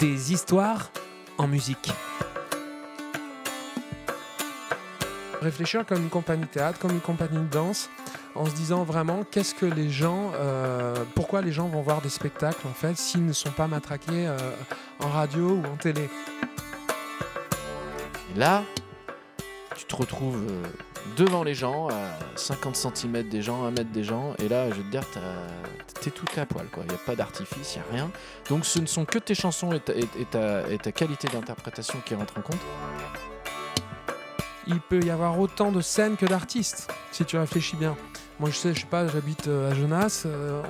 des histoires en musique. Réfléchir comme une compagnie de théâtre, comme une compagnie de danse, en se disant vraiment qu'est-ce que les gens, euh, pourquoi les gens vont voir des spectacles en fait s'ils ne sont pas matraqués euh, en radio ou en télé. Et là, tu te retrouves euh, devant les gens, à 50 cm des gens, 1 mètre des gens, et là, je veux te dire, t'as- t'es toute à poil, quoi. Il n'y a pas d'artifice, il n'y a rien. Donc ce ne sont que tes chansons et ta, et- et ta- et ta qualité d'interprétation qui rentrent en compte. Il peut y avoir autant de scènes que d'artistes, si tu réfléchis bien. Moi, je sais, je sais pas, j'habite euh, à Genasse, euh,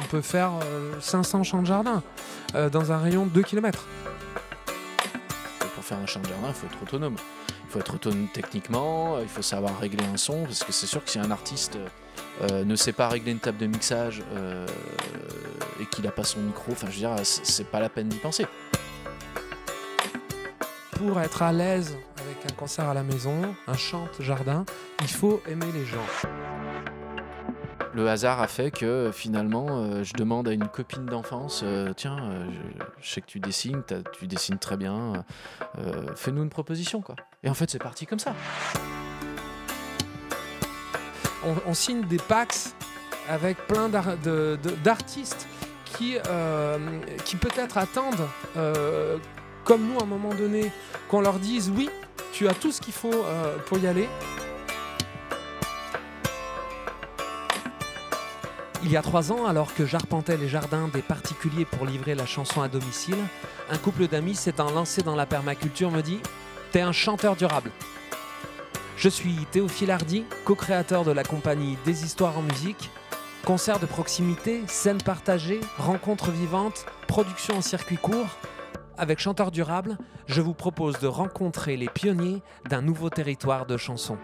on, peut faire euh, 500 champs de jardin euh, dans un rayon de 2 km. Et pour faire un chant de jardin, il faut être autonome. Il faut être autonome techniquement, euh, il faut savoir régler un son, parce que c'est sûr que si un artiste euh, ne sait pas régler une table de mixage euh, et qu'il n'a pas son micro, enfin je veux dire, c'est pas la peine d'y penser. Pour être à l'aise avec un concert à la maison, un chant de jardin, il faut aimer les gens. Le hasard a fait que finalement, euh, je demande à une copine d'enfance, tiens, je, je sais que tu dessines, tu dessines très bien, fais-nous une proposition, quoi. Et en fait, c'est parti comme ça. On, signe des packs avec plein d'artistes qui, euh, qui peut-être attendent, euh, comme nous à un moment donné, qu'on leur dise oui, tu as tout ce qu'il faut euh, pour y aller. Il y a trois ans, alors que j'arpentais les jardins des particuliers pour livrer la chanson à domicile, un couple d'amis s'étant lancé dans la permaculture me dit T'es un chanteur durable. Je suis Théophile Hardy, co-créateur de la compagnie Des Histoires en musique. Concerts de proximité, scènes partagées, rencontres vivantes, production en circuit court. Avec Chanteur Durable, je vous propose de rencontrer les pionniers d'un nouveau territoire de chansons.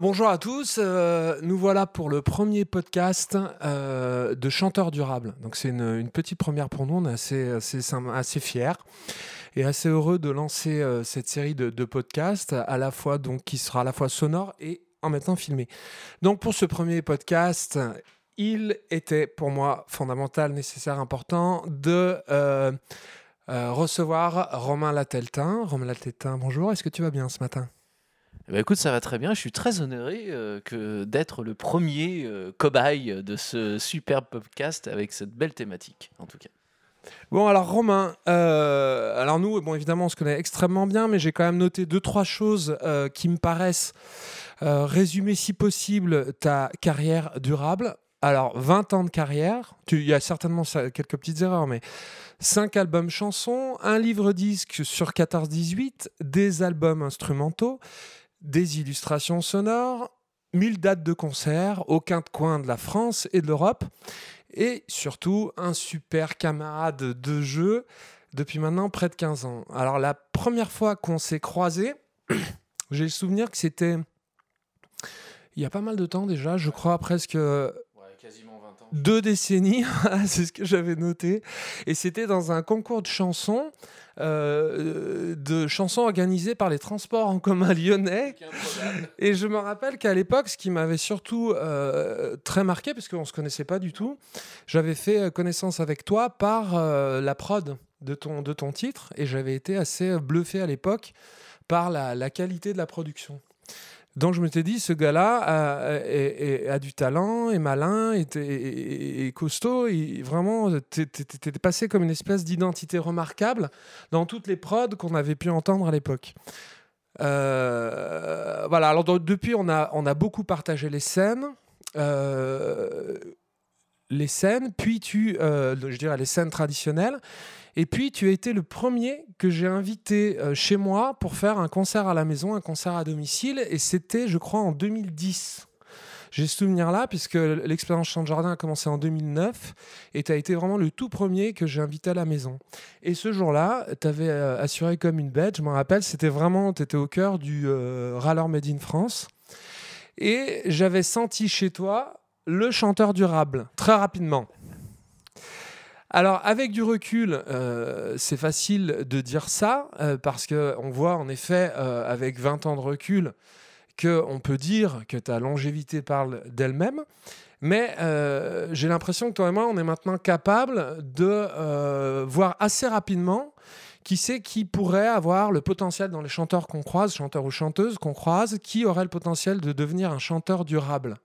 Bonjour à tous, euh, nous voilà pour le premier podcast euh, de Chanteur Durable. Donc c'est une, petite première pour nous, on est assez, assez, fiers et assez heureux de lancer euh, cette série de, podcasts à la fois donc qui sera à la fois sonore et en même temps filmé. Donc pour ce premier podcast, il était pour moi fondamental, nécessaire, important de recevoir Romain Lateltin. Romain Lateltin, bonjour. Est-ce que tu vas bien ce matin? Eh ben, écoute, ça va très bien. Je suis très honoré euh, que d'être le premier euh, cobaye de ce superbe podcast avec cette belle thématique, en tout cas. Bon, alors Romain, euh, alors nous, bon, évidemment, on se connaît extrêmement bien, mais j'ai quand même noté deux, trois choses qui me paraissent résumer, si possible, ta carrière durable. Alors, 20 ans de carrière, il y a certainement quelques petites erreurs, mais 5 albums chansons, un livre-disque sur 14-18, des albums instrumentaux, des illustrations sonores, 1000 dates de concert, aucun coin de la France et de l'Europe et surtout un super camarade de jeu depuis maintenant près de 15 ans. Alors la première fois qu'on s'est croisés, j'ai le souvenir que c'était il y a pas mal de temps déjà, je crois presque deux décennies, c'est ce que j'avais noté, et c'était dans un concours de chansons, euh, de chansons organisées par les transports en commun lyonnais, et je me rappelle qu'à l'époque, ce qui m'avait surtout euh, très marqué, parce qu'on ne se connaissait pas du tout, j'avais fait euh, connaissance avec toi par euh, la prod de ton, de ton titre, et j'avais été assez bluffé à l'époque par la, la qualité de la production. Donc je me suis dit, ce gars-là a, du talent, est malin, est, costaud, et vraiment, t'es passé comme une espèce d'identité remarquable dans toutes les prods qu'on avait pu entendre à l'époque. Euh, voilà, alors donc, depuis, on a, on a beaucoup partagé les scènes. euh, les scènes, puis tu, euh, je dirais les scènes traditionnelles, et puis tu as été le premier que j'ai invité euh, chez moi pour faire un concert à la maison, un concert à domicile, et c'était, je crois, en 2010. J'ai ce souvenir-là, puisque l'expérience Chant de Jardin a commencé en 2009, et tu as été vraiment le tout premier que j'ai invité à la maison. Et ce jour-là, tu avais assuré comme une bête, je me rappelle, c'était vraiment, tu étais au cœur du euh, râleur Made in France. Et j'avais senti chez toi le chanteur durable, très rapidement. Alors, avec du recul, euh, c'est facile de dire ça, euh, parce qu'on voit en effet, euh, avec 20 ans de recul, qu'on peut dire que ta longévité parle d'elle-même. Mais j'ai l'impression que toi et moi, on est maintenant capable de voir assez rapidement qui c'est qui pourrait avoir le potentiel dans les chanteurs qu'on croise, chanteurs ou chanteuses qu'on croise, qui aurait le potentiel de devenir un chanteur durable.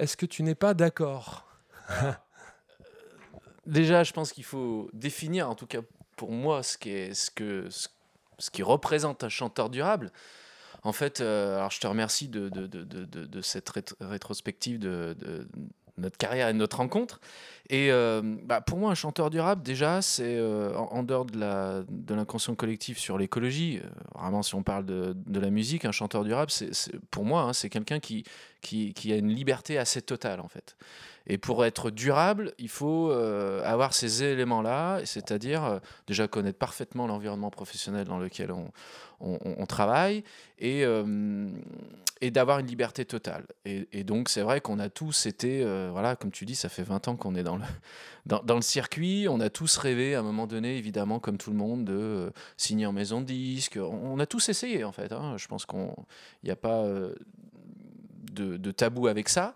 Est-ce que tu n'es pas d'accord? Déjà, je pense qu'il faut définir, en tout cas pour moi, ce qui, représente un chanteur durable. En fait, euh, alors je te remercie de, cette rétrospective de, notre carrière et de notre rencontre. Et euh, bah, pour moi, un chanteur durable, déjà, c'est euh, en, dehors de l'inconscient collectif sur l'écologie, vraiment, si on parle de, la musique, un chanteur durable, pour moi, hein, c'est quelqu'un qui, qui, qui, a une liberté assez totale, en fait. Et pour être durable, il faut euh, avoir ces éléments-là, c'est-à-dire euh, déjà connaître parfaitement l'environnement professionnel dans lequel on, travaille et, euh, et d'avoir une liberté totale. Et, donc c'est vrai qu'on a tous été, voilà, comme tu dis, ça fait 20 ans qu'on est dans le, dans, le circuit, on a tous rêvé à un moment donné, évidemment, comme tout le monde, de signer en maison de disque. On, a tous essayé en fait, hein. je pense qu'il n'y a pas... De, tabou avec ça.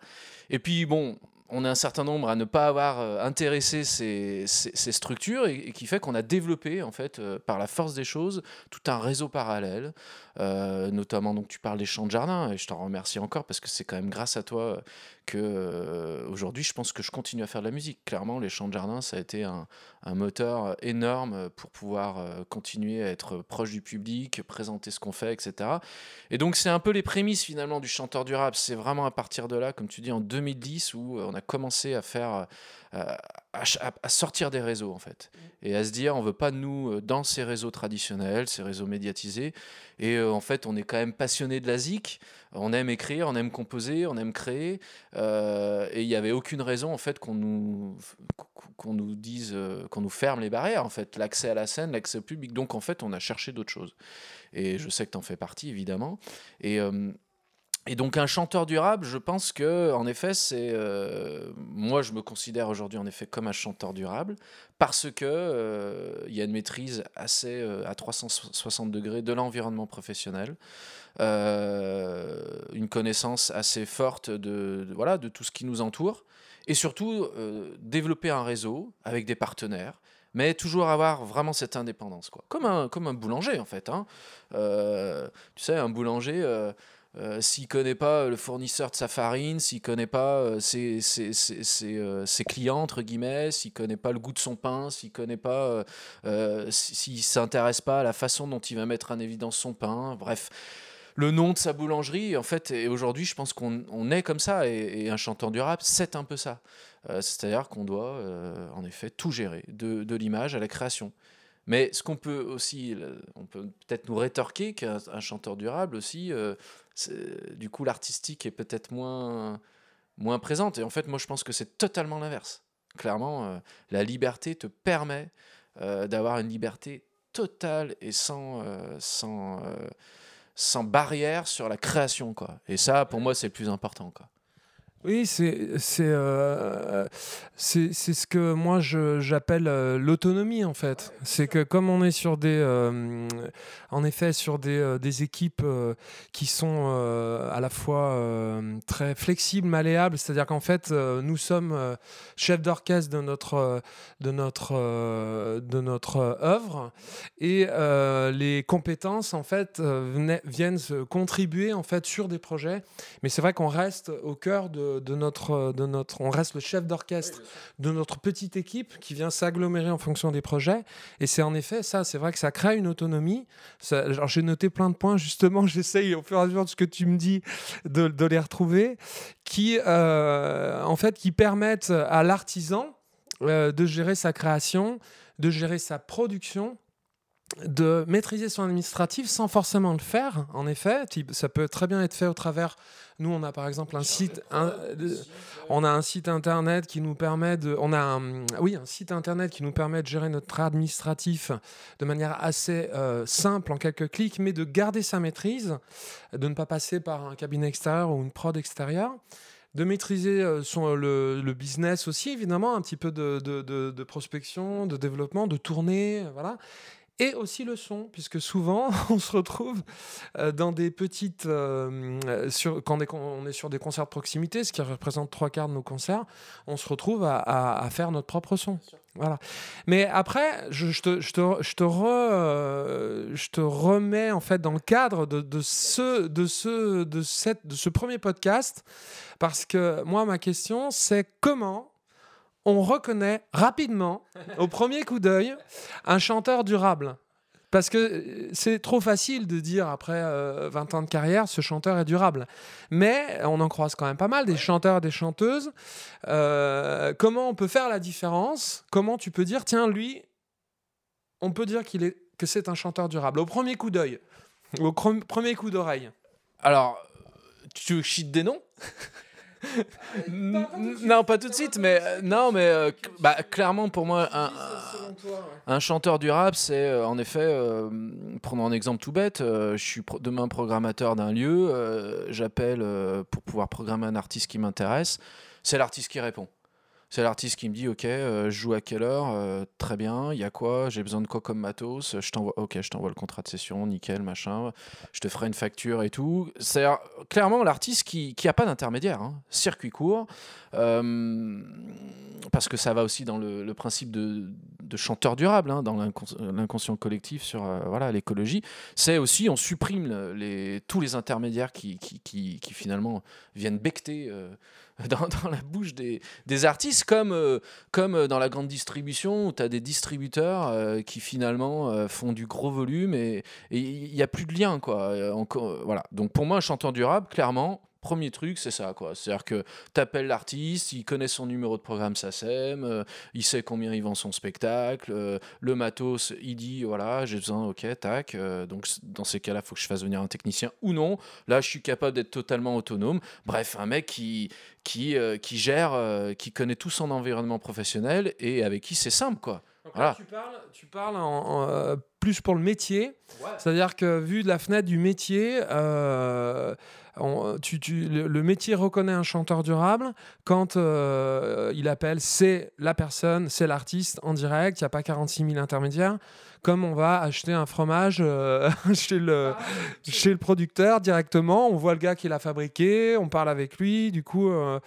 Et puis, bon, on est un certain nombre à ne pas avoir euh, intéressé ces, structures et, qui fait qu'on a développé en fait euh, par la force des choses tout un réseau parallèle euh, notamment donc tu parles des champs de jardin et je t'en remercie encore parce que c'est quand même grâce à toi que aujourd'hui je pense que je continue à faire de la musique. Clairement les champs de jardin ça a été un, moteur énorme pour pouvoir continuer à être proche du public présenter ce qu'on fait etc et donc c'est un peu les prémices finalement du chanteur durable. C'est vraiment à partir de là comme tu dis en 2010 où on a commencé à faire, euh, à, sortir des réseaux en fait, et à se dire on veut pas nous euh, dans ces réseaux traditionnels, ces réseaux médiatisés, et euh, en fait on est quand même passionné de la zik, on aime écrire, on aime composer, on aime créer, et il n'y avait aucune raison en fait qu'on nous qu'on nous dise qu'on nous ferme les barrières en fait, l'accès à la scène, l'accès au public, donc en fait on a cherché d'autres choses, et je sais que tu en fais partie évidemment, et et donc un chanteur durable, je pense que en effet, c'est euh, moi je me considère aujourd'hui en effet comme un chanteur durable parce que euh, y a une maîtrise assez euh, à 360 degrés de l'environnement professionnel, une connaissance assez forte de, voilà de tout ce qui nous entoure et surtout développer un réseau avec des partenaires mais toujours avoir vraiment cette indépendance quoi comme un comme un boulanger en fait hein. tu sais un boulanger euh, s'il connaît pas le fournisseur de sa farine, s'il connaît pas euh, ses, ses, ses, euh, ses, clients entre guillemets, s'il connaît pas le goût de son pain, s'il connaît pas, s'il s'intéresse pas à la façon dont il va mettre en évidence son pain, bref, le nom de sa boulangerie, en fait, et aujourd'hui, je pense qu'on est comme ça, et, un chanteur durable, c'est un peu ça. C'est-à-dire qu'on doit, en effet, tout gérer, de, de l'image à la création. Mais ce qu'on peut aussi, on peut peut-être nous rétorquer qu'un chanteur durable aussi, du coup l'artistique est peut-être moins, moins présente. Et en fait, moi je pense que c'est totalement l'inverse. Clairement, euh, la liberté te permet euh, d'avoir une liberté totale et sans, euh, sans, sans barrière sur la création. Quoi. Et ça, pour moi, c'est le plus important. Quoi. Oui, euh, c'est ce que moi j'appelle euh, l'autonomie en fait. C'est que comme on est sur des euh, en effet sur des, des équipes qui sont à la fois très flexibles, malléables, c'est-à-dire qu'en fait nous sommes chefs d'orchestre de notre de notre de notre œuvre et les compétences en fait viennent contribuer en fait sur des projets. Mais c'est vrai qu'on reste au cœur de de, notre, de notre. On reste le chef d'orchestre de notre petite équipe qui vient s'agglomérer en fonction des projets. Et c'est en effet ça, c'est vrai que ça crée une autonomie. alors j'ai noté plein de points, justement, j'essaye au fur et à mesure de ce que tu me dis de, de les retrouver, qui, euh, en fait, qui permettent à l'artisan euh, de gérer sa création, de gérer sa production de maîtriser son administratif sans forcément le faire, en effet. Ça peut très bien être fait au travers. Nous, on a par exemple un site, on a un site internet qui nous permet de, on a oui, un site internet qui nous permet de gérer notre administratif de manière assez euh, simple en quelques clics, mais de garder sa maîtrise, de ne pas passer par un cabinet extérieur ou une prod extérieure de maîtriser euh, son, le, business aussi, évidemment, un petit peu de, de, de, de prospection, de développement, de tournée, voilà et aussi le son, puisque souvent on se retrouve euh, dans des petites. euh, sur, quand on est, on est sur des concerts de proximité, ce qui représente trois quarts de nos concerts, on se retrouve à, à- à faire notre propre son. Voilà. Mais après, je, je te, je, te, je, te re- euh, je te remets en fait dans le cadre de, de, ce, de, ce, de, cette, de ce premier podcast, parce que moi, ma question, c'est comment on reconnaît rapidement, au premier coup d'œil, un chanteur durable. Parce que euh, c'est trop facile de dire après euh, 20 ans de carrière, ce chanteur est durable. Mais on en croise quand même pas mal, des chanteurs et des chanteuses. Euh, comment on peut faire la différence? Comment tu peux dire, tiens, lui, on peut dire qu'il est, que c'est un chanteur durable, au premier coup d'œil, au premier coup d'oreille Alors, tu veux que je cite des noms? Non, pas tout de suite, mais euh, non, mais euh, bah, clairement pour moi, un, un chanteur durable, c'est euh, en effet, euh, prenons un exemple tout bête, euh, je suis pro- demain programmateur d'un lieu, euh, j'appelle euh, pour pouvoir programmer un artiste qui m'intéresse, c'est l'artiste qui répond. C'est l'artiste qui me dit ok, euh, je joue à quelle heure, Euh, très bien, il y a quoi, j'ai besoin de quoi comme matos, je t'envoie, ok, je t'envoie le contrat de session, nickel, machin, je te ferai une facture et tout. C'est clairement l'artiste qui qui a pas d'intermédiaire, hein. circuit court, euh, parce que ça va aussi dans le principe de, de chanteur durable, hein, dans l'incons- l'inconscient collectif sur euh, voilà l'écologie. C'est aussi on supprime tous les intermédiaires qui, finalement viennent becter. euh, dans, la bouche des, artistes, comme, euh, comme dans la grande distribution, où tu as des distributeurs qui finalement font du gros volume et il n'y a plus de lien. Quoi. Voilà. Donc pour moi, un chanteur durable, clairement, premier truc, c'est ça. quoi. C'est-à-dire que tu appelles l'artiste, il connaît son numéro de programme SACEM, euh, il sait combien il vend son spectacle, euh, le matos, il dit voilà, j'ai besoin, ok, tac. euh, donc dans ces cas-là, faut que je fasse venir un technicien ou non. Là, je suis capable d'être totalement autonome. Bref, un mec qui, qui, qui gère, qui connaît tout son environnement professionnel et avec qui c'est simple, quoi. Donc Voilà. là, tu parles, tu parles en- en, euh, plus pour le métier. C'est-à-dire que vu de la fenêtre du métier, euh, on- tu- tu- le, le métier reconnaît un chanteur durable. Quand euh, il appelle c'est la personne, c'est l'artiste en direct, il n'y a pas 46 000 intermédiaires, comme on va acheter un fromage euh, chez, le, chez le producteur directement, on voit le gars qui l'a fabriqué, on parle avec lui, du coup euh,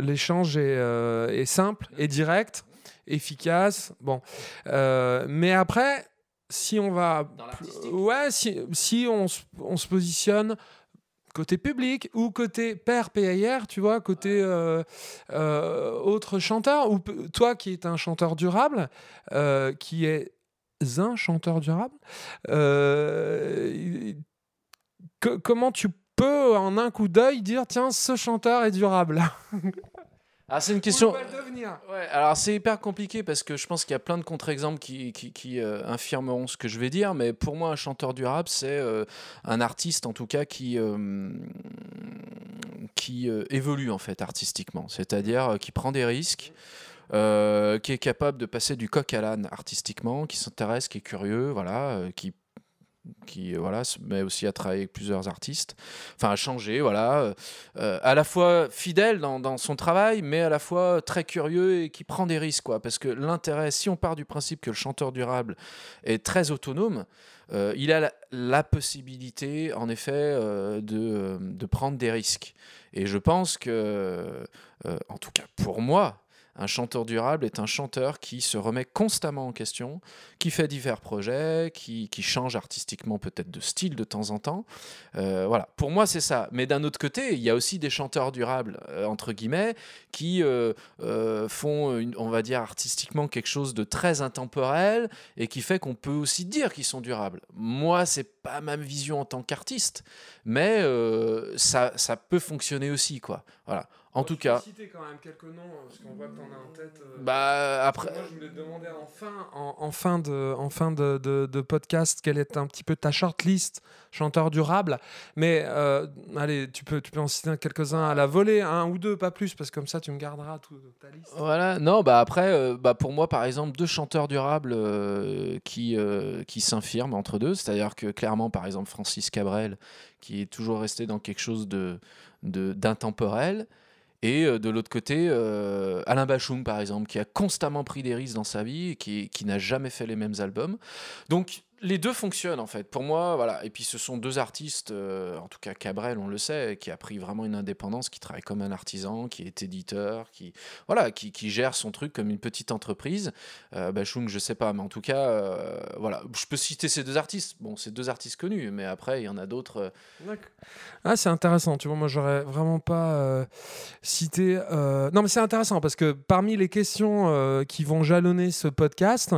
l'échange est, euh, est simple et direct, efficace. Bon, Euh, mais après, si on va. Ouais, si, si on, se- on se positionne côté public ou côté père PAR, tu vois, côté euh, euh, autre chanteur, ou toi qui es un chanteur durable, euh, qui est un chanteur durable, que- comment tu peux en un coup d'œil dire tiens ce chanteur est durable? Ah, c'est une question. Ouais, alors c'est hyper compliqué parce que je pense qu'il y a plein de contre-exemples qui, qui, qui, euh, infirmeront ce que je vais dire, mais pour moi, un chanteur durable, c'est euh, un artiste en tout cas qui, euh, qui évolue en fait artistiquement, c'est-à-dire qui prend des risques. euh, qui est capable de passer du coq à l'âne artistiquement, qui s'intéresse, qui est curieux, voilà, euh, qui qui euh, voilà se met aussi à travailler avec plusieurs artistes, enfin à changer, voilà, euh, à la fois fidèle dans, son travail, mais à la fois très curieux et qui prend des risques, quoi. Parce que l'intérêt, si on part du principe que le chanteur durable est très autonome, euh, il a la, possibilité, en effet, de, de prendre des risques. Et je pense que, en tout cas pour moi, un chanteur durable est un chanteur qui se remet constamment en question, qui fait divers projets, qui, qui change artistiquement peut-être de style de temps en temps. Euh, voilà, pour moi c'est ça. Mais d'un autre côté, il y a aussi des chanteurs durables, euh, entre guillemets, qui euh, font, on va dire, artistiquement quelque chose de très intemporel et qui fait qu'on peut aussi dire qu'ils sont durables. Moi, c'est pas ma vision en tant qu'artiste, mais ça, ça peut fonctionner aussi, quoi. Voilà. En tout cas, citer quand même quelques noms parce qu'on voit que t'en as en tête. euh, bah après. Moi, je voulais te demander en fin, en, en fin, de, en fin de, de- de podcast quelle est un petit peu ta shortlist chanteur durable. Mais euh, allez, tu peux, tu peux en citer quelques-uns à la volée, un ou deux, pas plus, parce que comme ça, tu me garderas toute ta liste. Voilà, non, bah après, euh, bah pour moi, par exemple, deux chanteurs durables euh, qui, euh, qui s'infirment entre deux, c'est-à-dire que clairement, par exemple, Francis Cabrel, qui est toujours resté dans quelque chose de de- d'intemporel, Et euh, de l'autre côté, euh, Alain Bachung, par exemple, qui a constamment pris des risques dans sa vie et qui, qui n'a jamais fait les mêmes albums. Donc, les deux fonctionnent en fait. Pour moi, voilà. Et puis ce sont deux artistes, euh, en tout cas Cabrel, on le sait, qui a pris vraiment une indépendance, qui travaille comme un artisan, qui est éditeur, qui voilà, qui, gère son truc comme une petite entreprise. Euh, Bachung, je sais pas, mais en tout cas, euh, voilà. Je peux citer ces deux artistes. Bon, c'est deux artistes connus, mais après, il y en a d'autres. euh, Ah, c'est intéressant. Tu vois, moi, j'aurais vraiment pas cité. Non, mais c'est intéressant parce que parmi les questions qui vont jalonner ce podcast,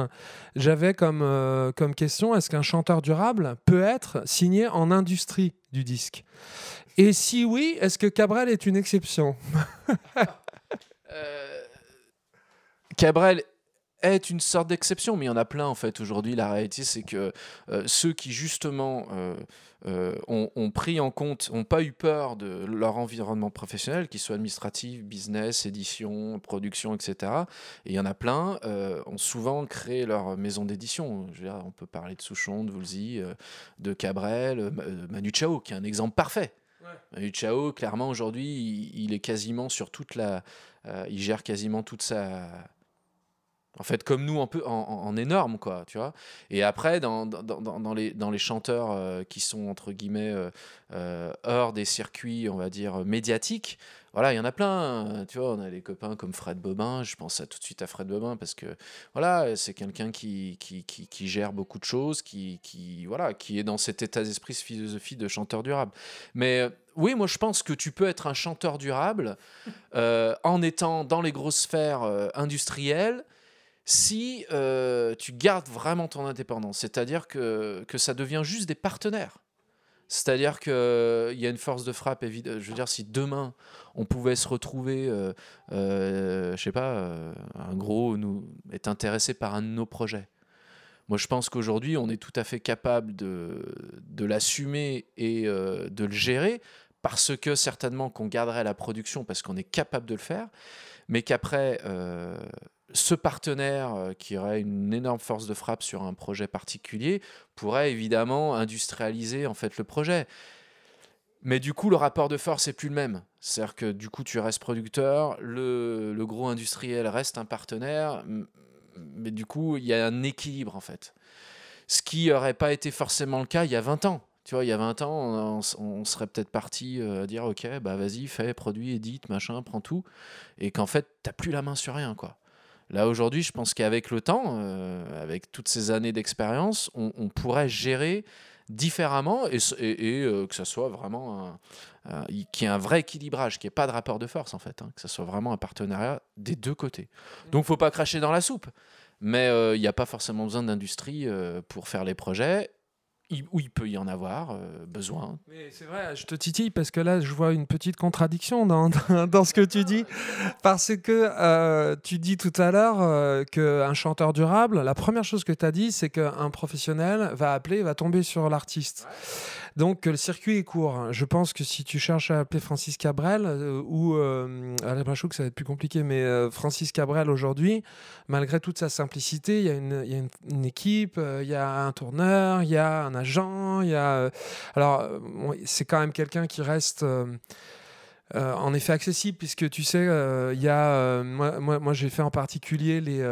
j'avais comme, comme question est-ce qu'un chanteur durable peut être signé en industrie du disque? Et si oui, est-ce que Cabrel est une exception? Euh, Cabrel est une sorte d'exception, mais il y en a plein en fait aujourd'hui. La réalité, c'est que euh, ceux qui justement euh, euh, ont, ont pris en compte, n'ont pas eu peur de leur environnement professionnel, qu'il soit administratif, business, édition, production, etc. Et il y en a plein, ont souvent créé leur maison d'édition. On peut parler de Souchon, de Woolsey, euh, de Cabrel, Ma- Manu Chao, qui est un exemple parfait. Manu Chao, clairement, aujourd'hui, il, il est quasiment sur toute la. euh, il gère quasiment toute sa. En fait, comme nous, un peu en, énorme, quoi, tu vois. Et après, dans, dans, les, dans les chanteurs euh, qui sont, entre guillemets, euh, euh, hors des circuits, on va dire, médiatiques, voilà, il y en a plein. Tu vois, on a des copains comme Fred Bobin. Je pense à, tout de suite à Fred Bobin parce que, voilà, c'est quelqu'un qui, qui, qui, gère beaucoup de choses, qui, qui, voilà, qui est dans cet état d'esprit, cette philosophie de chanteur durable. Mais oui, moi, je pense que tu peux être un chanteur durable en étant dans les grosses sphères industrielles si euh, tu gardes vraiment ton indépendance. C'est-à-dire que, que ça devient juste des partenaires. C'est-à-dire qu'il y a une force de frappe évidente. Je veux dire, si demain on pouvait se retrouver, euh, euh, je sais pas, euh, un gros nous est intéressé par un de nos projets. Moi, je pense qu'aujourd'hui, on est tout à fait capable de, de l'assumer et euh, de le gérer parce que certainement qu'on garderait la production parce qu'on est capable de le faire, mais qu'après, ce partenaire euh, qui aurait une énorme force de frappe sur un projet particulier pourrait évidemment industrialiser en fait le projet. Mais du coup, le rapport de force est plus le même. C'est-à-dire que du coup, tu restes producteur, le, gros industriel reste un partenaire, mais du coup, il y a un équilibre en fait. Ce qui n'aurait pas été forcément le cas il y a 20 ans. Tu vois, il y a 20 ans, on, serait peut-être parti euh, à dire Ok, bah vas-y, fais, produis, édite, machin, prends tout. Et qu'en fait, tu plus la main sur rien, quoi. Là, aujourd'hui, je pense qu'avec le temps, euh, avec toutes ces années d'expérience, on, on pourrait gérer différemment et, s- et- et, euh, que ça soit vraiment un, un- y- qu'il y ait un vrai équilibrage, qu'il n'y ait pas de rapport de force, en fait, hein, que ça soit vraiment un partenariat des deux côtés. Donc, faut pas cracher dans la soupe. Mais euh, il n'y a pas forcément besoin d'industrie pour faire les projets. Où il peut y en avoir euh, besoin. Mais c'est vrai, je te titille parce que là, je vois une petite contradiction dans, dans, ce que tu dis. Parce que euh, tu dis tout à l'heure euh, qu'un chanteur durable, la première chose que tu as dit, c'est qu'un professionnel va appeler, va tomber sur l'artiste. Donc le circuit est court. Je pense que si tu cherches à appeler Francis Cabrel ou Alain Bachou, que ça va être plus compliqué, mais Francis Cabrel aujourd'hui, malgré toute sa simplicité, il y a une, il y a une- équipe, il y a un tourneur, il y a un agent, il y a. euh, alors, euh, c'est quand même quelqu'un qui reste. euh, en effet accessible puisque tu sais il y a moi, moi, j'ai fait en particulier les,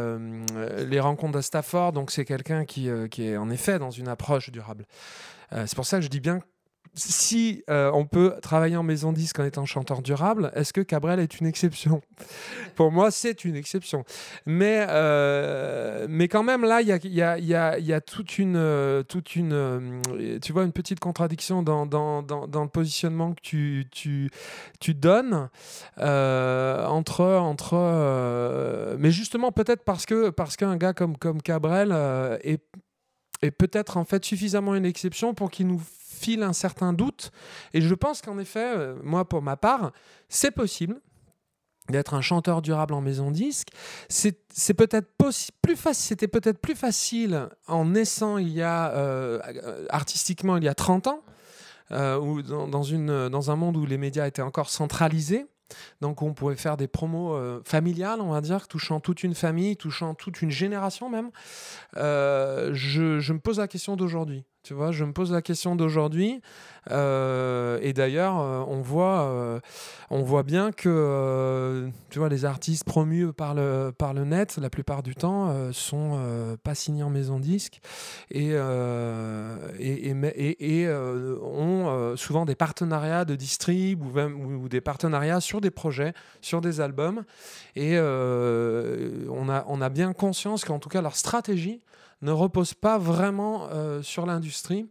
les rencontres de Stafford donc c'est quelqu'un qui, qui est en effet dans une approche durable c'est pour ça que je dis bien si euh, on peut travailler en maison disque en étant chanteur durable, est-ce que Cabrel est une exception? Pour moi, c'est une exception. Mais, euh, mais quand même, là, il y a, y a- y y a toute une, euh, toute une tu vois, une petite contradiction dans, dans, dans, le positionnement que tu, tu, tu donnes entre... entre mais justement, peut-être parce que parce qu'un gars comme, comme Cabrel est, est peut-être en fait suffisamment une exception pour qu'il nous file un certain doute. Et je pense qu'en effet, euh, moi, pour ma part, c'est possible d'être un chanteur durable en maison disque. C'est peut-être plus facile. C'était peut-être plus facile en naissant il y a euh, artistiquement il y a 30 ans, euh, ou dans un monde où les médias étaient encore centralisés. Donc on pouvait faire des promos euh, familiales, on va dire, touchant toute une famille, touchant toute une génération même. Euh, je, je me pose la question d'aujourd'hui. Tu vois, je me pose la question d'aujourd'hui. Euh, et d'ailleurs, euh, on voit, euh, on voit bien que, tu vois, les artistes promus par le par le net, la plupart du temps, sont pas signés en maison disque et et, et, ont souvent des partenariats de distrib ou, ou, des partenariats sur des projets, sur des albums. Et on a on a bien conscience qu'en tout cas leur stratégie ne repose pas vraiment euh, sur l'industrie,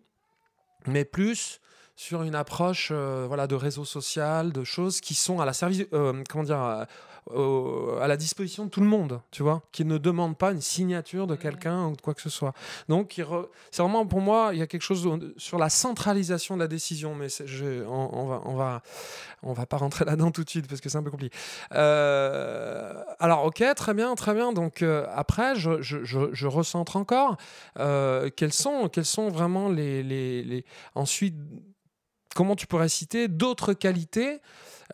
mais plus sur une approche euh, voilà, de réseau social, de choses qui sont à la service, euh, comment dire, à la disposition de tout le monde, tu vois, qui ne demande pas une signature de quelqu'un ou de quoi que ce soit. Donc, c'est vraiment pour moi, il y a quelque chose sur la centralisation de la décision, mais je, on, va, on va, on va pas rentrer là-dedans tout de suite parce que c'est un peu compliqué. Euh, alors, ok, très bien, très bien. Donc, euh, après, je, je, je, recentre encore. Euh, quels sont, quels sont vraiment les, les, les, ensuite comment tu pourrais citer d'autres qualités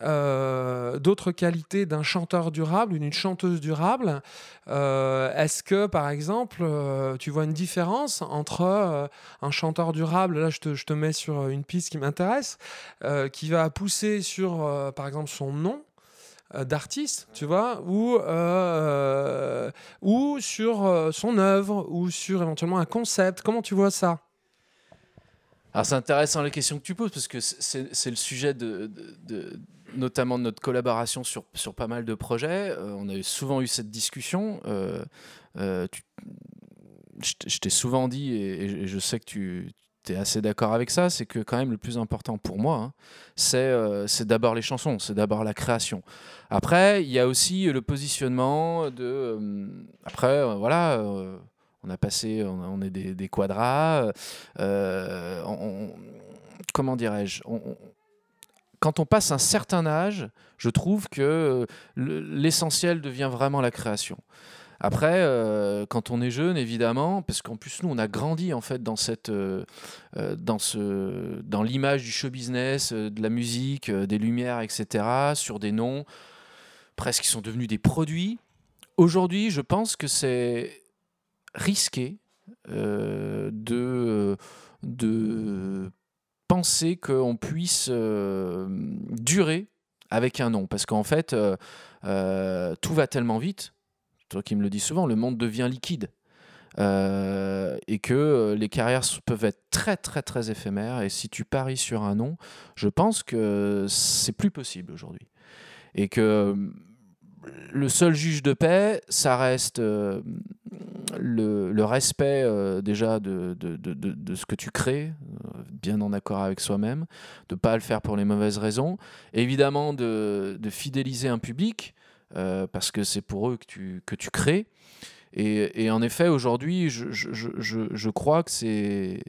euh, d'autres qualités d'un chanteur durable d'une chanteuse durable? Euh, Est-ce que, par exemple, euh, tu vois une différence entre un chanteur durable, là je te, je te, mets sur une piste qui m'intéresse, qui va pousser sur, par exemple, son nom d'artiste, tu vois, ou, ou sur son œuvre, ou sur éventuellement un concept? Comment tu vois ça? Alors c'est intéressant les questions que tu poses parce que c'est le sujet de, notamment de notre collaboration sur, sur pas mal de projets. Euh, on a souvent eu cette discussion. Euh, euh, je t'ai souvent dit, et, je sais que tu es assez d'accord avec ça, c'est que quand même le plus important pour moi, hein, c'est d'abord les chansons, c'est d'abord la création. Après, il y a aussi le positionnement de... après, voilà on a passé, on, est des, des quadras. Euh, comment dirais-je quand on passe un certain âge, je trouve que l'essentiel devient vraiment la création. Après, euh, quand on est jeune, évidemment, parce qu'en plus nous, on a grandi en fait dans cette, euh, dans ce, dans l'image du show business, de la musique, des lumières, etc., sur des noms presque qui sont devenus des produits. Aujourd'hui, je pense que c'est risqué euh, de, de penser qu'on puisse euh, durer avec un nom. Parce qu'en fait, euh, tout va tellement vite, toi qui me le dis souvent, le monde devient liquide. et que les carrières peuvent être très très très éphémères et si tu paries sur un nom je pense que c'est plus possible aujourd'hui et que le seul juge de paix, ça reste euh, le, respect euh, déjà de, de, ce que tu crées, euh, bien en accord avec soi-même, de ne pas le faire pour les mauvaises raisons, évidemment de, fidéliser un public, parce que c'est pour eux que tu, que tu crées. Et, en effet, aujourd'hui, je, je, je, je, crois que c'est...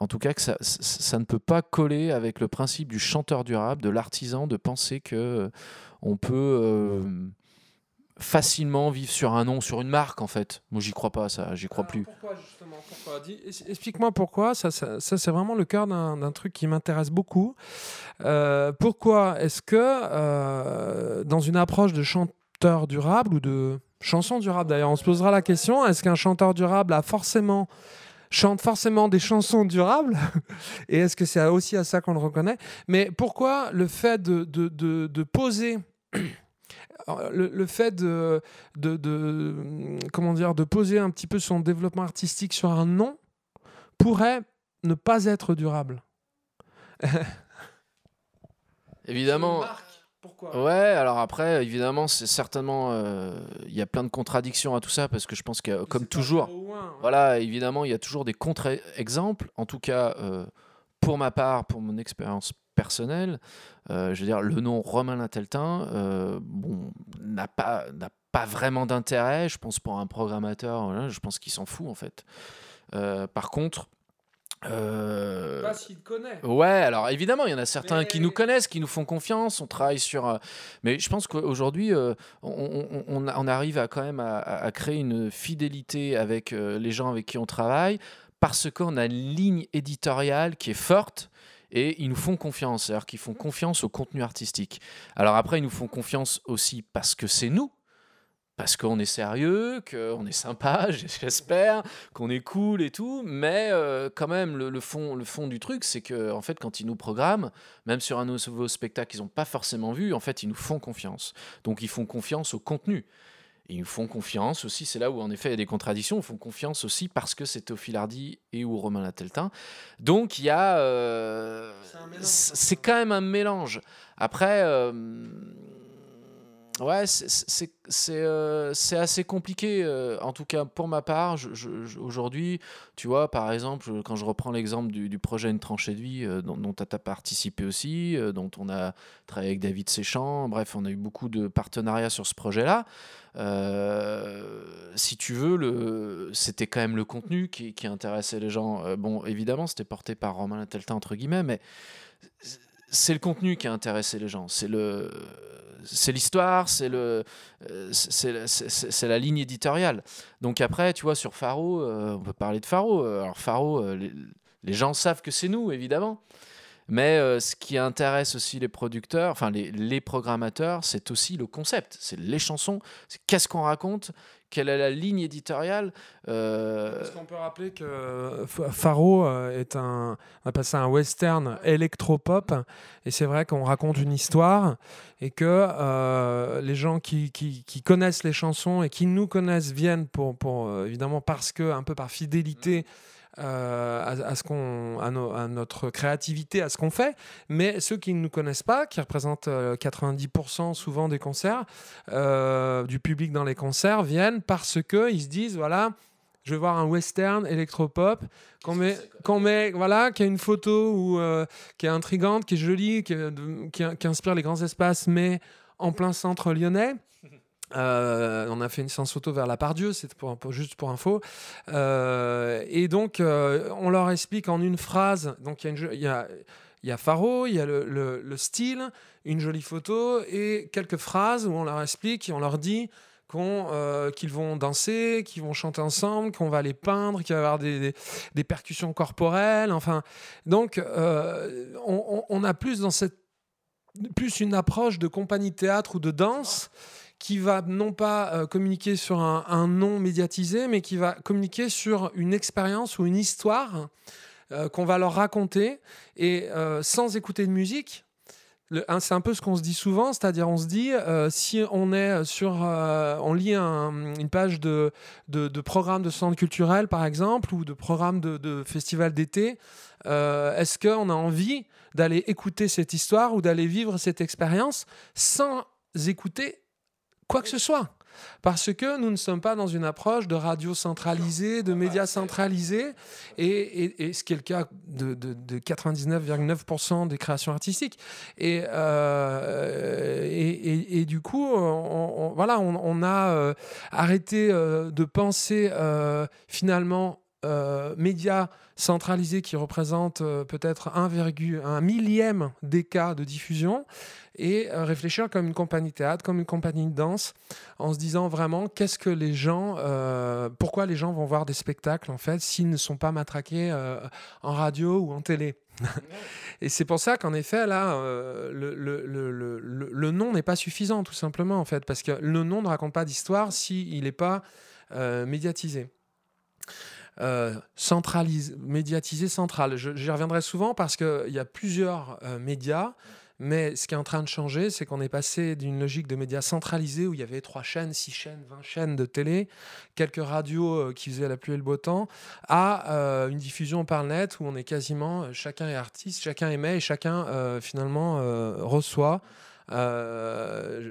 En tout cas, que ça, ça, ne peut pas coller avec le principe du chanteur durable, de l'artisan, de penser que on peut euh, facilement vivre sur un nom, sur une marque en fait. Moi j'y crois pas, ça, j'y crois plus. Pourquoi justement Explique-moi pourquoi, ça, ça, c'est vraiment le cœur d'un truc qui m'intéresse beaucoup. Euh, pourquoi est-ce que euh, dans une approche de chanteur durable ou de chanson durable d'ailleurs, on se posera la question, est-ce qu'un chanteur durable a forcément chante forcément des chansons durables, et est-ce que c'est aussi à ça qu'on le reconnaît? Mais pourquoi le fait de, de, de, poser... Le, fait de, de, de, comment dire, de poser un petit peu son développement artistique sur un nom pourrait ne pas être durable. Évidemment. Pourquoi? Ouais, alors après, évidemment, c'est certainement. Euh, il y a plein de contradictions à tout ça, parce que je pense que, comme toujours. Voilà, évidemment, il y a toujours des contre-exemples. En tout cas, euh, pour ma part, pour mon expérience personnelle, euh, je veux dire, le nom Romain Linteltin bon, n'a pas, pas vraiment d'intérêt. Je pense pour un programmateur, je pense qu'il s'en fout, en fait. par contre euh... Pas s'il connaît. Ouais, alors évidemment, il y en a certains qui nous connaissent, qui nous font confiance, on travaille sur. Euh, mais je pense qu'aujourd'hui, euh, on, on, on, arrive à quand même à, créer une fidélité avec euh, les gens avec qui on travaille parce qu'on a une ligne éditoriale qui est forte et ils nous font confiance, c'est-à-dire qu'ils font confiance au contenu artistique. Alors après, ils nous font confiance aussi parce que c'est nous, parce qu'on est sérieux, qu'on est sympa, j'espère, qu'on est cool et tout, mais euh, quand même, le, fond, le fond du truc, c'est que en fait, quand ils nous programment, même sur un nouveau spectacle qu'ils n'ont pas forcément vu, en fait, ils nous font confiance. Donc, ils font confiance au contenu. Et ils nous font confiance aussi, c'est là où en effet il y a des contradictions, ils font confiance aussi parce que c'est Théophile Hardy et ou Romain Lateltin. Donc il y a... Euh, c'est quand même un mélange. Après... Euh, Ouais, euh, c'est assez compliqué, euh, en tout cas pour ma part. Aujourd'hui, tu vois, par exemple, quand je reprends l'exemple du, projet Une tranchée de vie, euh, dont tu as participé aussi, dont on a travaillé avec David Séchant, bref, on a eu beaucoup de partenariats sur ce projet-là. si tu veux, c'était quand même le contenu qui, qui intéressait les gens. bon, évidemment, c'était porté par Romain Lateltin, entre guillemets, mais c'est le contenu qui a intéressé les gens. C'est le c'est l'histoire, c'est le, euh, c'est la ligne éditoriale. Donc après, tu vois, sur Faro, euh, on peut parler de Faro. Alors Faro, euh, les, gens savent que c'est nous, évidemment. Mais ce qui intéresse aussi les producteurs, enfin les, les programmateurs, c'est aussi le concept, c'est les chansons, c'est qu'est-ce qu'on raconte, quelle est la ligne éditoriale euh... Est-ce qu'on peut rappeler que euh, Faro euh, est un, on appelle ça un western électropop, et c'est vrai qu'on raconte une histoire, et que euh, les gens qui, qui, qui, connaissent les chansons et qui nous connaissent viennent pour, pour évidemment parce que, un peu par fidélité, euh, à, ce qu'on, à, notre créativité, à ce qu'on fait. Mais ceux qui ne nous connaissent pas, qui représentent 90% euh, souvent des concerts, euh, du public dans les concerts, viennent parce qu'ils se disent, voilà, je vais voir un western électropop qu'on met, qu'on met, voilà, qui a une photo ou qui est intrigante, qui est jolie, qui, qui, inspire les grands espaces, mais en plein centre lyonnais. Euh, on a fait une séance photo vers la Pardieu, c'est juste pour info. Euh, et donc, euh, on leur explique en une phrase. Donc, il y, a, Faro, il y a le, style, une jolie photo et quelques phrases où on leur explique et on leur dit qu'ils vont danser, qu'ils vont chanter ensemble, qu'on va les peindre, qu'il va y avoir des, percussions corporelles. Enfin, donc, on, a plus une approche de compagnie théâtre ou de danse qui va non pas euh, communiquer sur un, nom médiatisé, mais qui va communiquer sur une expérience ou une histoire euh, qu'on va leur raconter et euh, sans écouter de musique. C'est un peu ce qu'on se dit souvent, c'est-à-dire on se dit si on est sur, on lit une page de, de, programme de centre culturel par exemple ou de programme de, de festival d'été, est-ce qu'on a envie d'aller écouter cette histoire ou d'aller vivre cette expérience sans écouter quoi que ce soit. Parce que nous ne sommes pas dans une approche de radio centralisée, de médias centralisés, et, ce qui est le cas de, 99,9% des créations artistiques. Et, euh, et, du coup, on, voilà, on, a euh, arrêté euh, de penser finalement médias centralisés qui représentent peut-être 1, millième des cas de diffusion et euh, réfléchir comme une compagnie théâtre, comme une compagnie de danse, en se disant vraiment qu'est-ce que les gens, euh, pourquoi les gens vont voir des spectacles en fait s'ils ne sont pas matraqués euh, en radio ou en télé. et c'est pour ça qu'en effet là, le, le, le, le, nom n'est pas suffisant tout simplement en fait, parce que le nom ne raconte pas d'histoire s'il n'est pas médiatisé. Centralisé, médiatisé central. J'y reviendrai souvent parce qu'il y a plusieurs médias mais ce qui est en train de changer, c'est qu'on est passé d'une logique de médias centralisés où il y avait trois chaînes, six chaînes, 20 chaînes de télé, quelques radios euh, qui faisaient la pluie et le beau temps, à euh, une diffusion par net où on est quasiment, euh, chacun est artiste, chacun émet et chacun finalement reçoit. en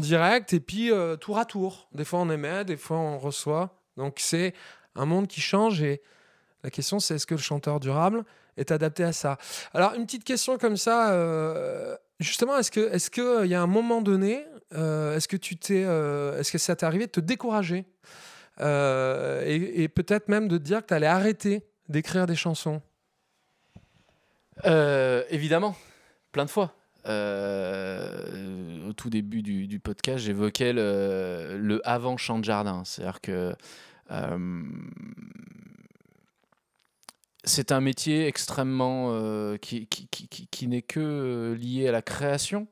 direct et puis tour à tour. Des fois on émet, des fois on reçoit. Donc c'est un monde qui change et la question c'est est-ce que le chanteur durable est adapté à ça? Alors, une petite question comme ça, euh, justement, est-ce que euh, y a un moment donné, euh, est-ce que est-ce que ça t'est arrivé de te décourager et, peut-être même de te dire que tu arrêter d'écrire des chansons? Évidemment, plein de fois. au tout début du, podcast, j'évoquais le, le, avant chant de jardin. C'est-à-dire que c'est un métier extrêmement euh, qui, qui, qui, qui n'est que euh, lié à la création.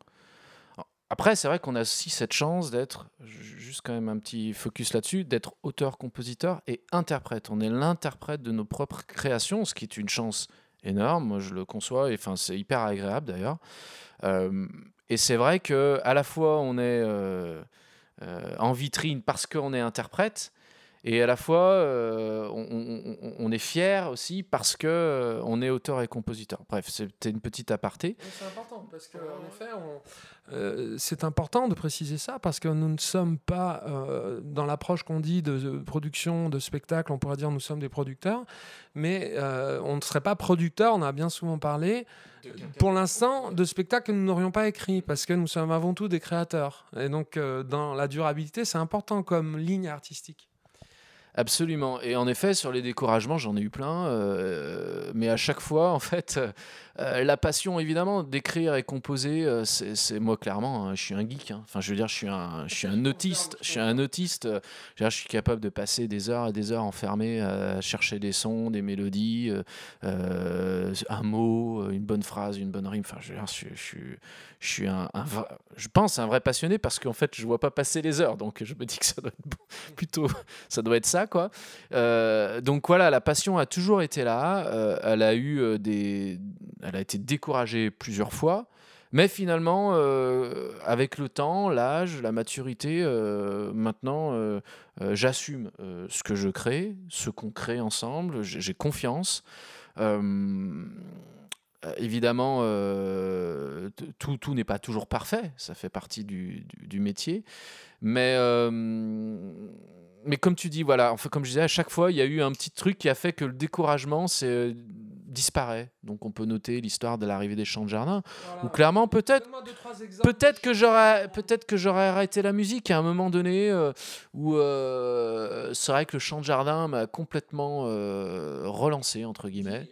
après, c'est vrai qu'on a aussi cette chance d'être, juste quand même un petit focus là-dessus, d'être auteur, compositeur et interprète. On est l'interprète de nos propres créations, ce qui est une chance énorme. Moi, je le conçois, et enfin, c'est hyper agréable d'ailleurs. Euh, et c'est vrai que à la fois on est euh, euh, en vitrine parce qu'on est interprète, et à la fois, euh, on, est fier aussi parce que euh, on est auteur et compositeur. Bref, c'était une petite aparté. C'est important parce que effet, euh, c'est important de préciser ça parce que nous ne sommes pas dans l'approche qu'on dit de, production de spectacle. On pourrait dire nous sommes des producteurs, mais on ne serait pas producteur. On a bien souvent parlé. Pour l'instant, de spectacles que nous n'aurions pas écrits, parce que nous sommes avant tout des créateurs. Et donc, dans la durabilité, c'est important comme ligne artistique. Absolument. Et en effet, sur les découragements, j'en ai eu plein. Euh, mais à chaque fois, en fait, euh, la passion, évidemment, d'écrire et composer, euh, c'est moi, clairement, hein, je suis un geek. Hein. Enfin, je veux dire, je suis un, je suis un autiste. Je suis un autiste. je, suis capable de passer des heures et des heures enfermé à chercher des sons, des mélodies, un mot, une bonne phrase, une bonne rime. Enfin, je, je, je, je suis un, je pense un vrai passionné parce qu'en fait je vois pas passer les heures donc je me dis que ça doit être plutôt ça doit être ça quoi euh, donc voilà la passion a toujours été là euh, elle a eu euh, des elle a été découragée plusieurs fois. Mais finalement avec le temps l'âge la maturité maintenant j'assume ce que je crée ce qu'on crée ensemble. J'ai confiance. Euh, évidemment, euh, tout, tout n'est pas toujours parfait, ça fait partie du, métier. Mais, euh, mais comme tu dis, voilà, comme je disais, à chaque fois, il y a eu un petit truc qui a fait que le découragement c'est, disparaît. Donc on peut noter l'histoire de l'arrivée des champs de jardin, ou clairement, peut-être peut-être que, j'aurais, peut-être que j'aurais arrêté la musique à un moment donné, où c'est vrai que le chant de jardin m'a complètement relancé, entre guillemets.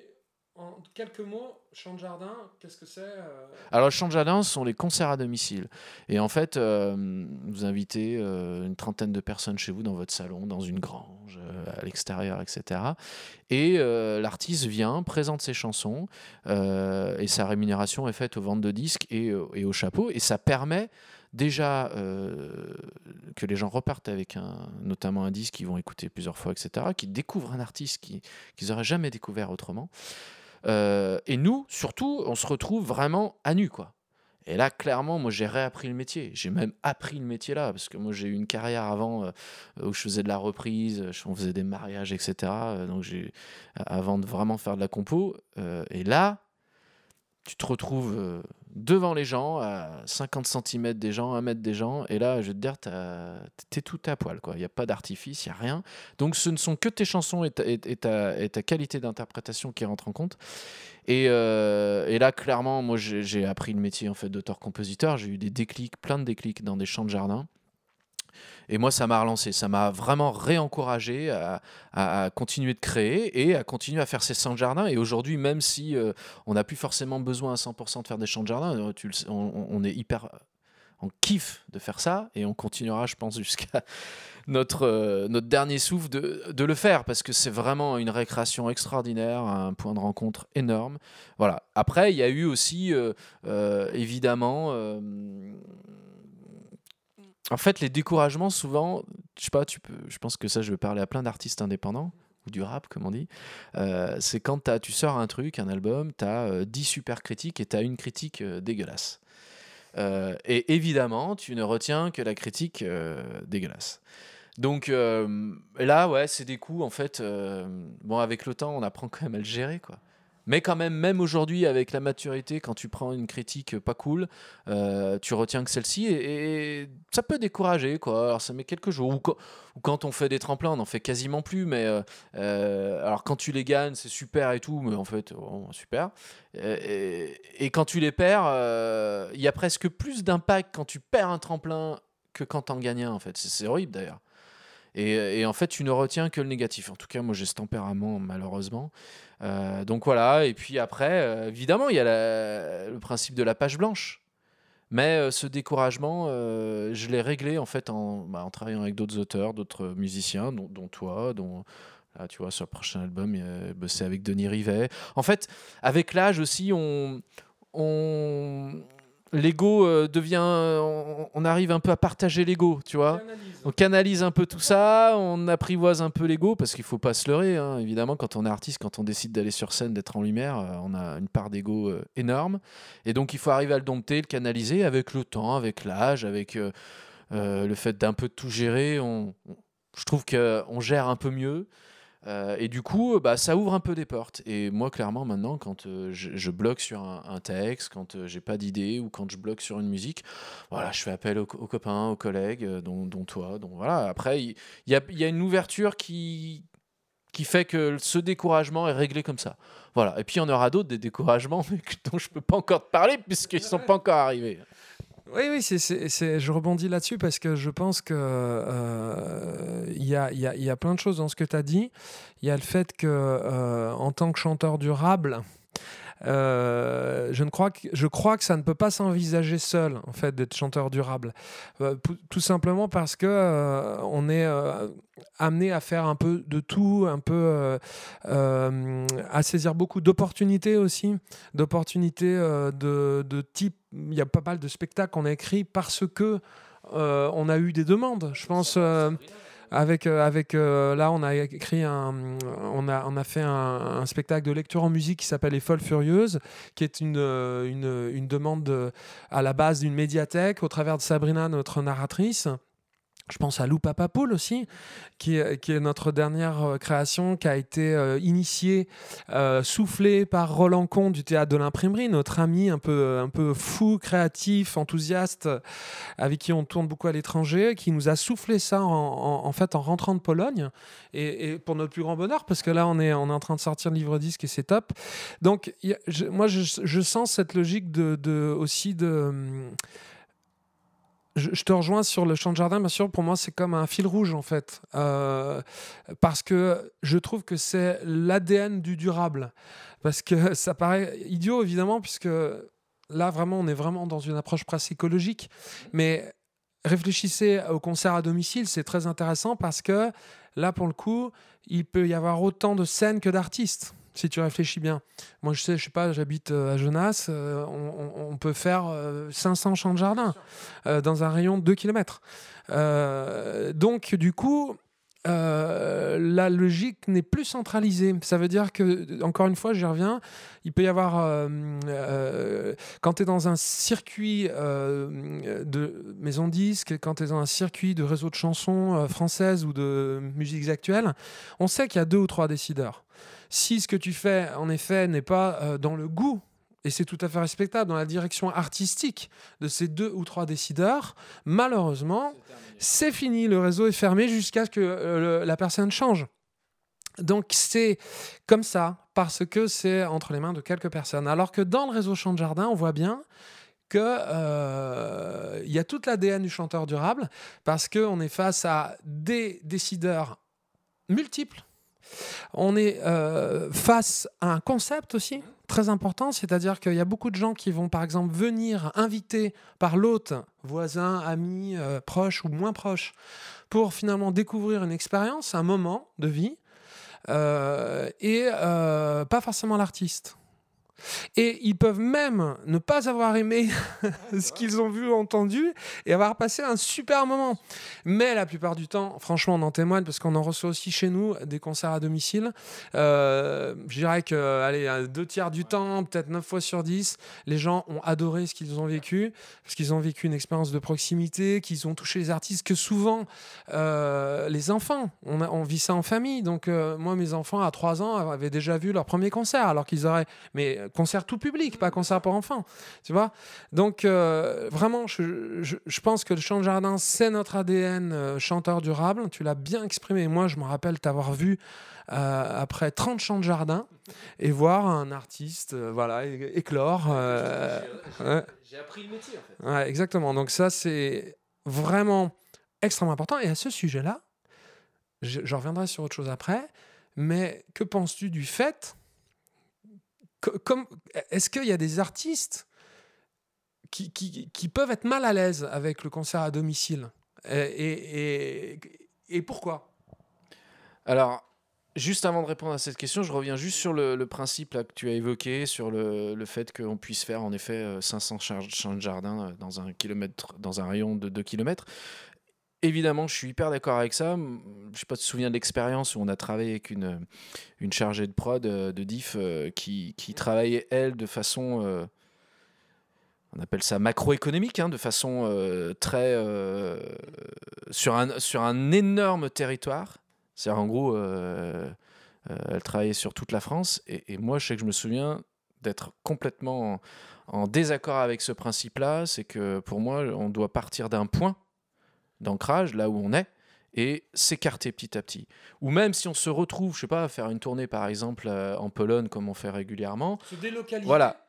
Quelques mots, Chant de jardin, qu'est-ce que c'est euh Alors, chant de jardin, ce sont les concerts à domicile. Et en fait, euh, vous invitez euh, une trentaine de personnes chez vous dans votre salon, dans une grange, à l'extérieur, etc. Et l'artiste vient, présente ses chansons, et sa rémunération est faite aux ventes de disques et, et au chapeau. Et ça permet déjà que les gens repartent avec notamment un disque qu'ils vont écouter plusieurs fois, etc., qui découvrent un artiste qu'ils n'auraient jamais découvert autrement. Euh, et nous, surtout, on se retrouve vraiment à nu, quoi. Et là, clairement, moi, j'ai réappris le métier. J'ai même appris le métier là, parce que moi, j'ai eu une carrière avant euh, où je faisais de la reprise, on faisait des mariages, etc. Euh, donc, avant de vraiment faire de la compo. et là, tu te retrouves euh, devant les gens, à 50 cm des gens, 1 mètre des gens, et là, je vais te dire, t'es tout à poil, quoi. Il n'y a pas d'artifice, il n'y a rien. Donc, ce ne sont que tes chansons et ta, qualité d'interprétation qui rentrent en compte. Euh, et, là, clairement, moi, j'ai appris le métier en fait d'auteur-compositeur. J'ai eu des déclics, plein de déclics dans des champs de jardin. Et moi, ça m'a relancé, ça m'a vraiment réencouragé à, continuer de créer et à continuer à faire ces champs de jardin. Et aujourd'hui, même si euh, on n'a plus forcément besoin à 100% de faire des champs de jardin, euh, on, est hyper on kiffe de faire ça et on continuera, je pense, jusqu'à notre, euh, notre dernier souffle de, le faire parce que c'est vraiment une récréation extraordinaire, un point de rencontre énorme. Voilà. Après, il y a eu aussi, évidemment, en fait, les découragements, souvent, je sais pas, tu peux, je pense que ça, je vais parler à plein d'artistes indépendants, ou du rap, comme on dit. Euh, c'est quand tu sors un truc, un album, tu as 10 super critiques et tu as une critique euh, dégueulasse. Euh, et évidemment, tu ne retiens que la critique dégueulasse. Donc là, ouais, c'est des coups, en fait. bon, avec le temps, on apprend quand même à le gérer, quoi. Mais quand même, même aujourd'hui, avec la maturité, quand tu prends une critique pas cool, euh, tu retiens que celle-ci et, ça peut décourager. Quoi. Alors, ça met quelques jours. Ou, quand on fait des tremplins, on n'en fait quasiment plus. Mais euh, euh, alors, quand tu les gagnes, c'est super et tout. Mais en fait, super. Et, quand tu les perds, il y a presque plus d'impact quand tu perds un tremplin que quand tu en gagnes un. En fait, c'est horrible d'ailleurs. Et, en fait, tu ne retiens que le négatif. En tout cas, moi, j'ai ce tempérament, malheureusement. Euh, donc voilà. Et puis après, euh, évidemment, il y a le principe de la page blanche. Mais euh, ce découragement, je l'ai réglé en fait bah, en travaillant avec d'autres auteurs, d'autres musiciens, dont, toi, dont Là, tu vois, sur le prochain album, c'est avec Denis Rivet. En fait, avec l'âge aussi, on, l'ego euh, devient. On, on arrive un peu à partager l'ego, tu vois. On canalise un peu tout ça, on apprivoise un peu l'ego, parce qu'il faut pas se leurrer, hein, évidemment, quand on est artiste, quand on décide d'aller sur scène, d'être en lumière, euh, on a une part d'ego euh, énorme. Et donc il faut arriver à le dompter, le canaliser avec le temps, avec l'âge, avec euh, euh, le fait d'un peu tout gérer. On, on- je trouve qu'on gère un peu mieux. Euh, et du coup, bah, ça ouvre un peu des portes. Et moi, clairement, maintenant, quand euh, je, je bloque sur un, un texte, quand euh, j'ai pas d'idée ou quand je bloque sur une musique, voilà, je fais appel aux, co- aux copains, aux collègues, euh, dont, dont toi. Donc voilà. Après, il y, a, il y a une ouverture qui qui fait que ce découragement est réglé comme ça. Voilà. Et puis il y en aura d'autres des découragements dont je peux pas encore te parler puisqu'ils sont pas encore arrivés. Oui, oui, c'est- c'est- je rebondis là-dessus parce que je pense que euh, il y, a, y a- y a plein de choses dans ce que tu as dit. Il y a le fait que euh, en tant que chanteur durable, euh, je, ne crois que, je crois que ça ne peut pas s'envisager seul, en fait, d'être chanteur durable. Euh, tout simplement parce que euh, on est amené à faire un peu de tout, un peu à saisir beaucoup d'opportunités aussi, d'opportunités de, de type. Il y a pas mal de spectacles qu'on a écrits parce que on a eu des demandes. Je pense. Avec, euh, avec euh, là, on a écrit un, on a, on a fait un, spectacle de lecture en musique qui s'appelle Les Folles Furieuses, qui est une, euh, une, une demande de- à la base d'une médiathèque au travers de Sabrina, notre narratrice. Je pense à Lou Papapoul aussi, qui est, notre dernière euh, création, qui a été euh, initiée, euh, soufflée par Roland Comte du théâtre de l'imprimerie, notre ami un peu, un peu fou, créatif, enthousiaste, avec qui on tourne beaucoup à l'étranger, qui nous a soufflé ça en, fait en rentrant de Pologne, et, pour notre plus grand bonheur, parce que là on est, en train de sortir le livre disque et c'est top. Donc moi je, sens cette logique de- aussi de hum, je, te rejoins sur le champ de jardin, bien sûr. Pour moi, c'est comme un fil rouge, en fait. Euh, parce que je trouve que c'est l'ADN du durable. Parce que ça paraît idiot, évidemment, puisque là, vraiment, on est vraiment dans une approche presque écologique. Mais réfléchissez au concert à domicile, c'est très intéressant parce que là, pour le coup, il peut y avoir autant de scènes que d'artistes. Si tu réfléchis bien. Moi, je sais, je sais pas, j'habite euh, à Genasse, euh, on, peut faire euh, 500 champs de jardin euh, dans un rayon de 2 km. donc, du coup, euh, la logique n'est plus centralisée. Ça veut dire que, encore une fois, j'y reviens, il peut y avoir, euh, euh, quand tu es dans un circuit euh, de maison de disques, quand tu es dans un circuit de réseau de chansons euh, françaises ou de musiques actuelles, on sait qu'il y a deux ou trois décideurs. Si ce que tu fais, en effet, n'est pas euh, dans le goût, et c'est tout à fait respectable, dans la direction artistique de ces deux ou trois décideurs, malheureusement, c'est fini, le réseau est fermé jusqu'à ce que euh, le- la personne change. Donc c'est comme ça, parce que c'est entre les mains de quelques personnes. Alors que dans le réseau Chant de Jardin, on voit bien que euh, y a toute l'ADN du chanteur durable, parce qu'on est face à des décideurs multiples. On est euh, face à un concept aussi très important, c'est-à-dire qu'il y a beaucoup de gens qui vont par exemple venir inviter par l'hôte, voisin, ami, euh, proche ou moins proche, pour finalement découvrir une expérience, un moment de vie, euh, et pas forcément l'artiste. Et ils peuvent même ne pas avoir aimé ce qu'ils ont vu ou entendu et avoir passé un super moment. Mais la plupart du temps, franchement, on en témoigne parce qu'on en reçoit aussi chez nous des concerts à domicile. Euh, je dirais que, allez, deux tiers du temps, peut-être 9 fois sur 10, les gens ont adoré ce qu'ils ont vécu parce qu'ils ont vécu une expérience de proximité, qu'ils ont touché les artistes, que souvent, euh, les enfants, on, a- on vit ça en famille. Donc, euh, moi, mes enfants, à 3 ans, avaient déjà vu leur premier concert alors qu'ils auraient. Mais concert tout public, pas concert pour enfants. Tu vois Donc, euh, vraiment, je, je- je pense que le chant de jardin, c'est notre ADN euh, chanteur durable. Tu l'as bien exprimé. Moi, je me rappelle t'avoir vu euh, après 30 chants de jardin et voir un artiste voilà, éclore. J'ai appris le métier en fait. Ouais, exactement. Donc ça, c'est vraiment extrêmement important. Et à ce sujet-là, je, je reviendrai sur autre chose après, mais que penses-tu du fait Est-ce qu'il y a des artistes qui, peuvent être mal à l'aise avec le concert à domicile? Et, pourquoi? Alors, Juste avant de répondre à cette question, je reviens juste sur le, principe que tu as évoqué, sur le, le fait qu'on puisse faire en effet euh, 500 champs champs de jardin euh, dans un, kilomètre, dans un rayon de 2 km. Évidemment, je suis hyper d'accord avec ça. Je sais pas si tu te souviens de l'expérience où on a travaillé avec une, une chargée de prod euh, de diff euh, qui, qui travaillait, elle, de façon... euh, on appelle ça macroéconomique, hein, de façon très... sur, un, sur un énorme territoire. C'est-à-dire, en gros, elle travaillait sur toute la France. Et, moi, je sais que je me souviens d'être complètement en, en désaccord avec ce principe-là. C'est que pour moi, on doit partir d'un point d'ancrage, là où on est, et s'écarter petit à petit. Ou même si on se retrouve, je sais pas, à faire une tournée, par exemple, euh, en Pologne, comme on fait régulièrement. Se délocaliser. Voilà.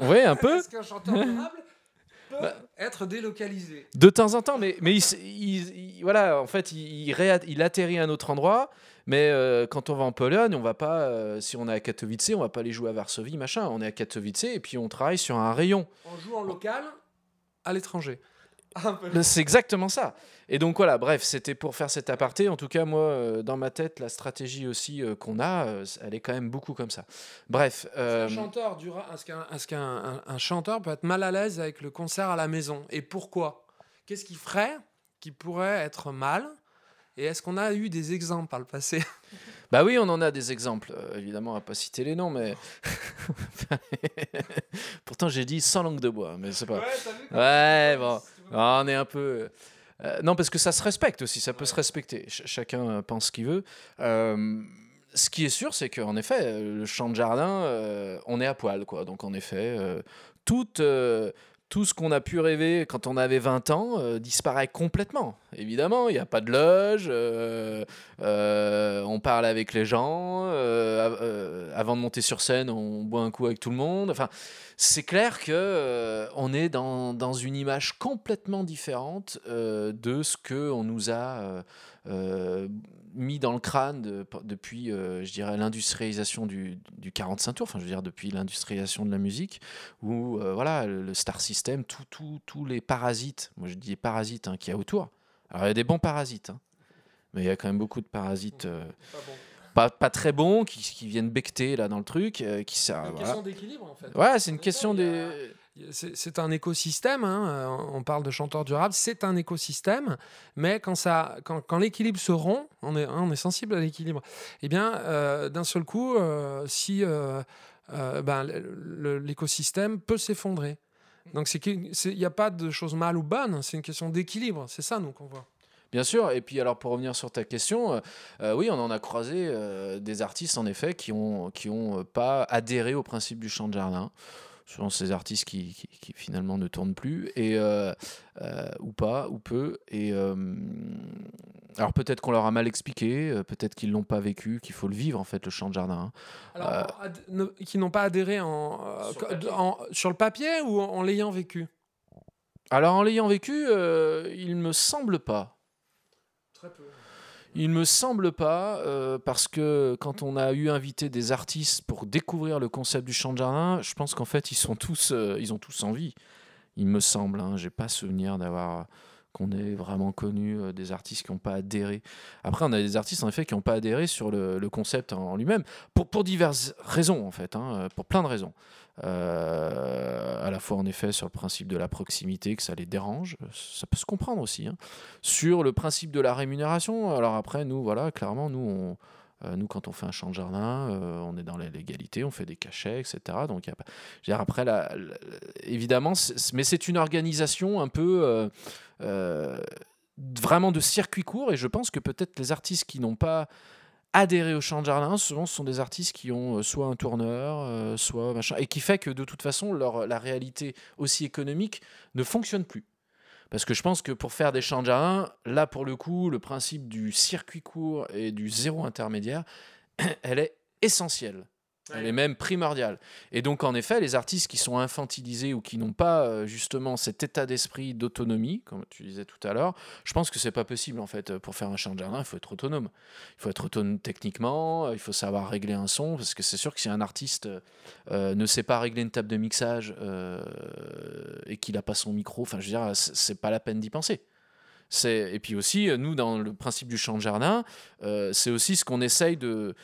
Oui, un peu. Est-ce qu'un chanteur durable peut Bah. être délocalisé? De temps en temps, mais, mais il, s- il- il- voilà, en fait, il atterrit à un autre endroit. Mais euh, quand on va en Pologne, on va pas, euh, si on est à Katowice, on va pas aller jouer à Varsovie, machin. On est à Katowice et puis on travaille sur un rayon. On joue en local à l'étranger. C'est exactement ça. Et donc voilà, bref, c'était pour faire cet aparté. En tout cas, moi, euh, dans ma tête, la stratégie aussi euh, qu'on a, euh, elle est quand même beaucoup comme ça. Bref, euh, chanteur Est-ce qu'un est-ce qu'un- un- un chanteur peut être mal à l'aise avec le concert à la maison? Et pourquoi? Qu'est-ce qui ferait qui pourrait être mal? Et est-ce qu'on a eu des exemples par le passé? Bah oui, on en a des exemples. Euh, évidemment, on va pas citer les noms, mais pourtant j'ai dit sans langue de bois, mais c'est pas. Ouais, bon. Ah, on est un peu. euh, non, parce que ça se respecte aussi, ça peut se respecter. Ch- chacun euh, pense ce qu'il veut. Euh, ce qui est sûr, c'est qu'en effet, le champ de jardin, euh, on est à poil, quoi. Donc, en effet, euh, tout, ce qu'on a pu rêver quand on avait 20 ans euh, disparaît complètement. Évidemment, il n'y a pas de loge, euh, euh, on parle avec les gens, av- avant de monter sur scène, on boit un coup avec tout le monde. Enfin, c'est clair que on est dans, dans une image complètement différente de ce que on nous a mis dans le crâne de- depuis, euh, je dirais, l'industrialisation du, du 45 tours, enfin, je veux dire, depuis l'industrialisation de la musique, où, euh, voilà, le, le star system, tout- tout- tous les parasites, moi je dis les parasites hein, qu'il y a autour. Alors, il y a des bons parasites, hein, mais il y a quand même beaucoup de parasites euh, Pas bon. pas, pas très bons, qui, qui viennent becter là dans le truc, qui C'est servent. une Voilà. question d'équilibre en fait. Ouais, c'est une question a- des. C'est un écosystème, hein, euh, on parle de chanteur durable, c'est un écosystème, mais quand, quand, l'équilibre se rompt, on est, hein, sensible à l'équilibre, eh bien, euh, d'un seul coup, euh, si ben, l'écosystème peut s'effondrer. Donc qu'il n'y a pas de choses mal ou bonnes, c'est une question d'équilibre, c'est ça nous qu'on voit. Bien sûr, et puis alors pour revenir sur ta question, oui, on en a croisé des artistes en effet qui ont, qui ont euh, pas adhéré au principe du chant de jardin. Ce sont ces artistes qui, qui, qui finalement ne tournent plus, et, euh, euh, ou pas, ou peu. Et, euh, alors peut-être qu'on leur a mal expliqué, peut-être qu'ils l'ont pas vécu, qu'il faut le vivre en fait, le chant de jardin. hein. Alors, Euh, ne- qui n'ont pas adhéré en, euh, Sur en- le papier ou en, en l'ayant vécu? Alors en l'ayant vécu, euh, il me semble pas. Très peu. Il me semble pas, euh, parce que quand on a eu invité des artistes pour découvrir le concept du chant de jardin, je pense qu'en fait ils sont tous, euh, ils ont tous envie. Il me semble, hein, j'ai pas souvenir d'avoir qu'on ait vraiment connu euh, des artistes qui n'ont pas adhéré. Après, on a des artistes en effet qui n'ont pas adhéré sur le, concept en lui-même, pour, diverses raisons en fait, hein, pour plein de raisons. Euh, à la fois en effet sur le principe de la proximité, que ça les dérange, ça peut se comprendre aussi. hein. Sur le principe de la rémunération, alors après, nous, voilà, clairement, nous, euh, nous quand on fait un champ de jardin, euh, on est dans la légalité, on fait des cachets, etc. Donc, y a pas- je veux dire, après, évidemment, mais c'est une organisation un peu vraiment de circuit court, et je pense que peut-être les artistes qui n'ont pas adhéré au champ de jardin, souvent ce sont des artistes qui ont euh, soit un tourneur, euh, soit machin, et qui fait que de toute façon, leur, la réalité aussi économique ne fonctionne plus. Parce que je pense que pour faire des champs de jardin, là pour le coup, le principe du circuit court et du zéro intermédiaire, elle est essentielle. Elle est même primordiale. Et donc, en effet, les artistes qui sont infantilisés ou qui n'ont pas euh, justement cet état d'esprit d'autonomie, comme tu disais tout à l'heure, je pense que c'est pas possible en fait. Pour faire un champ de jardin, il faut être autonome. Il faut être autonome techniquement, euh, il faut savoir régler un son, parce que c'est sûr que si un artiste euh, ne sait pas régler une table de mixage et qu'il n'a pas son micro, enfin, je veux dire, c'est pas la peine d'y penser. Et puis aussi nous dans le principe du champ de jardin, euh, c'est aussi ce qu'on essaye de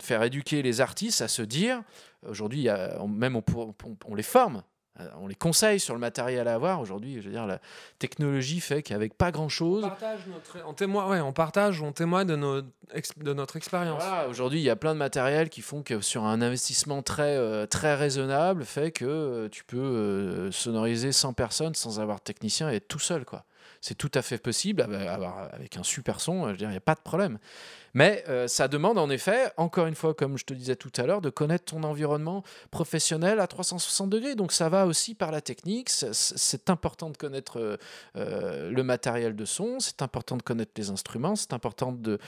faire éduquer les artistes à se dire. Aujourd'hui, même on, pour- on- on les forme, euh, on les conseille sur le matériel à avoir. Aujourd'hui, je veux dire, la technologie fait qu'avec pas grand On partage notre, on témoigne, ouais, on partage, on témoigne de, nos, ex- de notre expérience. Voilà, aujourd'hui, il y a plein de matériel qui font que sur un investissement très, euh, très raisonnable, fait que euh, tu peux euh, sonoriser 100 personnes sans avoir de technicien et être tout seul. quoi. C'est tout à fait possible avec, avoir- avec un super son, euh, je veux dire, il n'y a pas de problème. Mais euh, ça demande en effet, encore une fois, comme je te disais tout à l'heure, de connaître ton environnement professionnel à 360 degrés. Donc ça va aussi par la technique. C'est- important de connaître euh, euh, le matériel de son, c'est important de connaître les instruments, c'est important de,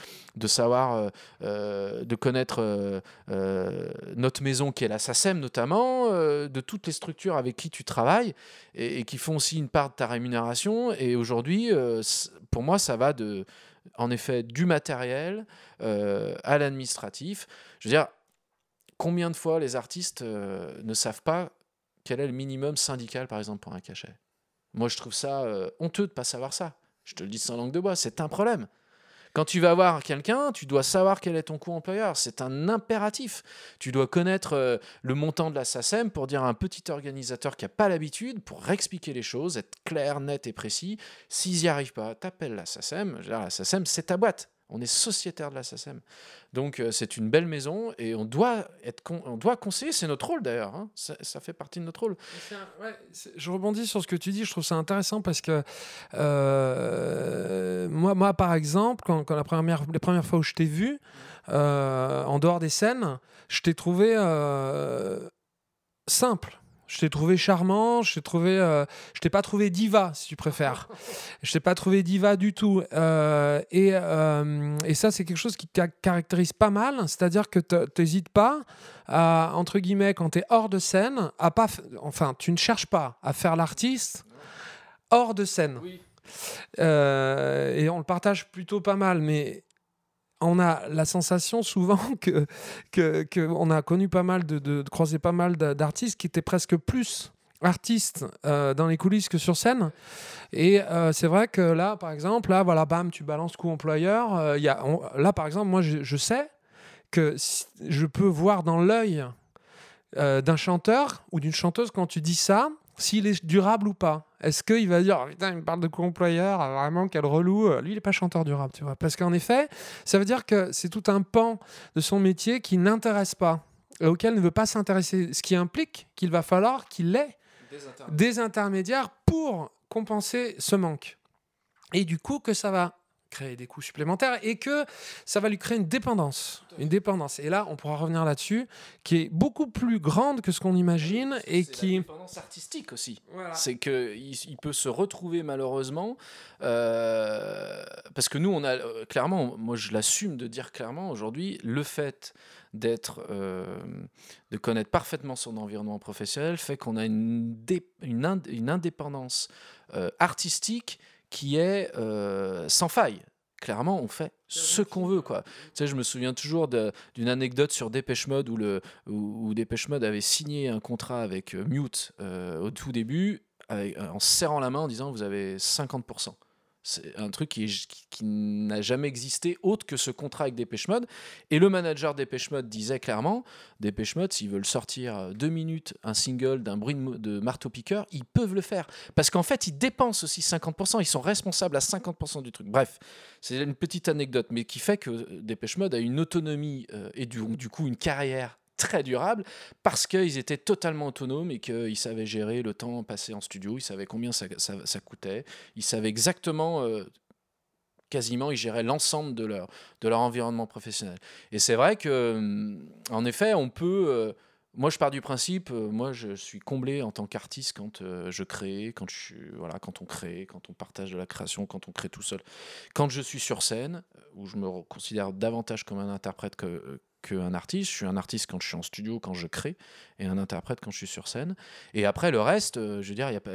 savoir, de connaître notre maison qui est la SACEM notamment, de toutes les structures avec qui tu travailles et, qui font aussi une part de ta rémunération. Et aujourd'hui, pour moi, ça va de, en effet du matériel euh, à l'administratif. Je veux dire, combien de fois les artistes euh, ne savent pas quel est le minimum syndical, par exemple, pour un cachet? Moi, je trouve ça euh, honteux de ne pas savoir ça. Je te le dis sans langue de bois, c'est un problème. Quand tu vas voir quelqu'un, tu dois savoir quel est ton coût employeur. C'est un impératif. Tu dois connaître euh, le montant de la SACEM pour dire à un petit organisateur qui n'a pas l'habitude, pour réexpliquer les choses, être clair, net et précis. S'ils n'y arrivent pas, t'appelles la SACEM. La SACEM, c'est ta boîte. On est sociétaire de la SACEM. Donc euh, c'est une belle maison et on doit, être on doit conseiller, c'est notre rôle d'ailleurs. hein. Ça, fait partie de notre rôle. Je rebondis sur ce que tu dis, je trouve ça intéressant parce que euh, moi, moi, par exemple, quand, la première, les premières fois où je t'ai vu, euh, en dehors des scènes, je t'ai trouvé simple. Je t'ai trouvé charmant, je t'ai trouvé, euh, je t'ai pas trouvé diva, si tu préfères. je t'ai pas trouvé diva du tout. Euh, et, euh, et ça, c'est quelque chose qui te ca- caractérise pas mal, c'est-à-dire que tu n'hésites pas à, entre guillemets, quand tu es hors de scène, à pas, enfin, tu ne cherches pas à faire l'artiste hors de scène. Et on le partage plutôt pas mal, mais on a la sensation souvent que, que, on a connu pas mal de, de, croiser pas mal d'a- d'artistes qui étaient presque plus artistes euh, dans les coulisses que sur scène. Et euh, c'est vrai que là par exemple là voilà bam tu balances coup employeur euh, y a, là par exemple moi je, sais que je peux voir dans l'œil d'un chanteur ou d'une chanteuse quand tu dis ça s'il est durable ou pas. Est-ce qu'il va dire Oh, putain, il me parle de co-employeur, ah, vraiment quel relou. Euh, Lui, il n'est pas chanteur durable, tu vois. Parce qu'en effet, ça veut dire que c'est tout un pan de son métier qui n'intéresse pas, auquel ne veut pas s'intéresser. Ce qui implique qu'il va falloir qu'il ait des intermédiaires pour compenser ce manque. Et du coup, que ça va créer des coûts supplémentaires et que ça va lui créer une dépendance. Une dépendance. Et là, on pourra revenir là-dessus, qui est beaucoup plus grande que ce qu'on imagine et qui. dépendance artistique aussi. Voilà. C'est qu'il il peut se retrouver malheureusement, euh, parce que nous, on a euh, clairement, moi je l'assume de dire clairement aujourd'hui, le fait d'être, euh, de connaître parfaitement son environnement professionnel fait qu'on a une, une, ind- une indépendance artistique qui est euh, sans faille. Clairement, on fait ce qu'on veut, quoi. Tu sais, je me souviens toujours d'une anecdote sur Dépêche Mode où, le, où, où Dépêche Mode avait signé un contrat avec euh, Mute euh, au tout début, avec- en se serrant la main en disant vous avez 50%. C'est un truc qui, qui- n'a jamais existé autre que ce contrat avec Dépêche Mode. Et le manager Dépêche Mode disait clairement Dépêche Mode, s'ils veulent sortir euh, deux minutes un single d'un bruit de, marteau-piqueur, ils peuvent le faire. Parce qu'en fait, ils dépensent aussi 50%, ils sont responsables à 50% du truc. Bref, c'est une petite anecdote, mais qui fait que Dépêche Mode a une autonomie euh, et du coup une carrière très durable parce qu'ils étaient totalement autonomes et qu'ils savaient gérer le temps passé en studio, ils savaient combien ça, ça- coûtait, ils savaient exactement, euh, quasiment, ils géraient l'ensemble de leur, de leur environnement professionnel. Et c'est vrai que, hum, en effet, on peut... euh, moi, je pars du principe, euh, moi, je suis comblé en tant qu'artiste quand je crée, quand, je, voilà, quand on crée, quand on partage de la création, quand on crée tout seul. Quand je suis sur scène, où je me re- considère davantage comme un interprète que, qu'un artiste. Je suis un artiste quand je suis en studio, quand je crée, et un interprète quand je suis sur scène. Et après, le reste, euh, je veux dire, y a pas,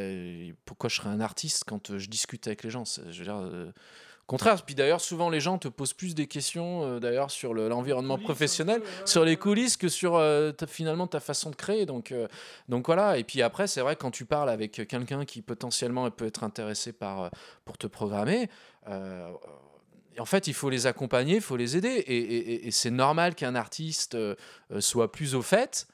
pourquoi je serais un artiste quand je discute avec les gens? Je veux dire, contraire. Puis d'ailleurs, souvent les gens te posent plus des questions euh, d'ailleurs sur l'environnement professionnel, sur les coulisses que sur euh, finalement ta façon de créer. Donc, euh, donc voilà. Et puis après, c'est vrai quand tu parles avec quelqu'un qui potentiellement peut être intéressé par pour te programmer. En fait, il faut les accompagner, il faut les aider. Et, et c'est normal qu'un artiste soit plus au fait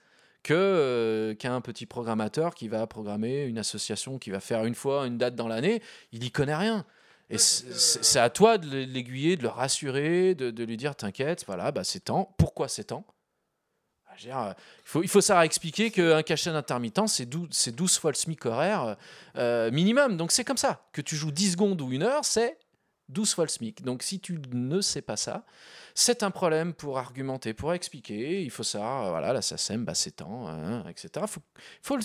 que qu'un petit programmateur qui va programmer une association qui va faire une fois une date dans l'année, il n'y connaît rien. Et c'est à toi de l'aiguiller, de le rassurer, de, lui dire T'inquiète, voilà, bah, c'est temps. Pourquoi c'est temps? Bah, il, faut, il faut savoir expliquer qu'un cachet d'intermittent, c'est 12, 12, fois le SMIC horaire euh, minimum. Donc c'est comme ça. Que tu joues 10 secondes ou une heure, c'est 12 fois le SMIC. Donc si tu ne sais pas ça, c'est un problème pour argumenter, pour expliquer. Il faut savoir, euh, voilà, la SACEM, bah, c'est temps, hein, etc. Faut, faut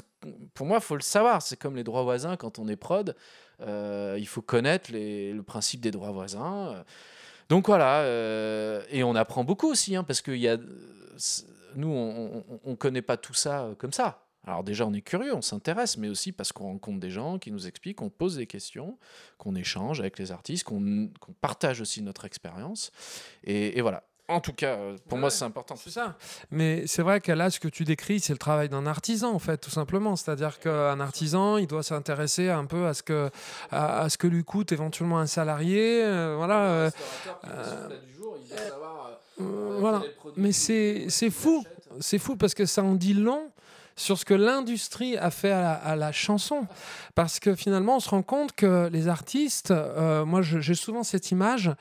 pour moi, il faut le savoir. C'est comme les droits voisins quand on est prod. Euh, il faut connaître le principe des droits voisins. Donc voilà, euh, et on apprend beaucoup aussi, hein, parce que y a, nous, on ne connaît pas tout ça comme ça. Alors déjà, on est curieux, on s'intéresse, mais aussi parce qu'on rencontre des gens qui nous expliquent, qu'on pose des questions, qu'on échange avec les artistes, qu'on partage aussi notre expérience. Et, voilà. En tout cas, euh, pour moi, c'est important. C'est ça. Mais c'est vrai que là, ce que tu décris, c'est le travail d'un artisan, en fait, tout simplement. C'est-à-dire qu'un artisan, il doit s'intéresser un peu à ce que, à, ce que lui coûte éventuellement un salarié. Euh, voilà. voilà. Mais c'est fou. C'est fou parce que ça en dit long sur ce que l'industrie a fait à la, chanson. Parce que finalement, on se rend compte que les artistes, euh, moi j'ai souvent cette image,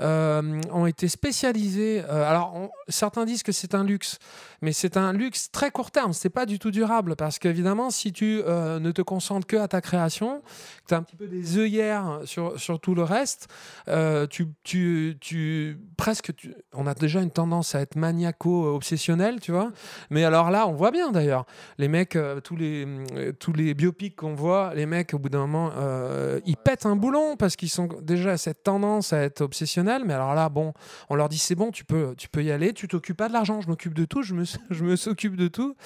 euh, ont été spécialisés. Euh, alors, certains disent que c'est un luxe mais c'est un luxe très court terme, c'est pas du tout durable parce qu'évidemment, si tu ne te concentres que à ta création, que tu as un petit peu des œillères sur, sur tout le reste, tu, tu, tu, presque, on a déjà une tendance à être maniaco-obsessionnel, tu vois. Mais alors là, on voit bien d'ailleurs, les mecs, euh, tous, les, tous les biopics qu'on voit, les mecs, au bout d'un moment, ils pètent un boulon parce qu'ils sont déjà cette tendance à être obsessionnels. Mais alors là, bon, on leur dit c'est bon, tu peux, tu peux y aller, tu t'occupes pas de l'argent, je m'occupe de tout, je me je me s'occupe de tout.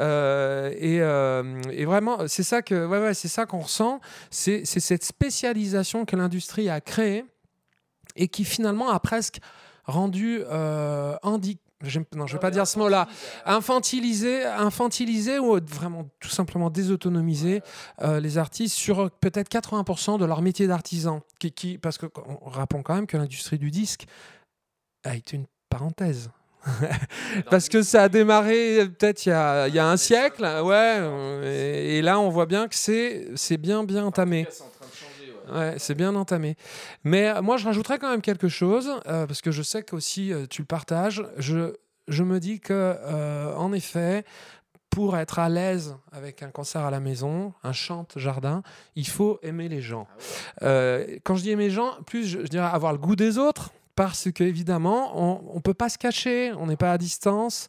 Euh, euh, et, vraiment, c'est ça que, ouais, ouais, c'est ça qu'on ressent. C'est cette spécialisation que l'industrie a créée et qui finalement a presque rendu euh, non, je vais pas dire ce mot-là. Infantilisé, infantilisé ou vraiment tout simplement désautonomiser euh, les artistes sur peut-être 80% de leur métier d'artisan. Qui, qui, parce que rappelons quand même que l'industrie du disque a été une parenthèse. Parce que ça a démarré peut-être il, y a un siècle, ouais. Et, là, on voit bien que c'est bien, bien entamé. Ouais, c'est bien entamé. Mais euh, moi, je rajouterais quand même quelque chose, euh, parce que je sais qu'aussi euh, tu le partages. Je, je me dis que, en effet, pour être à l'aise avec un concert à la maison, un chante jardin, il faut aimer les gens. Ah quand je dis aimer les gens, plus je, je dirais avoir le goût des autres parce qu'évidemment, on ne peut pas se cacher, on n'est pas à distance,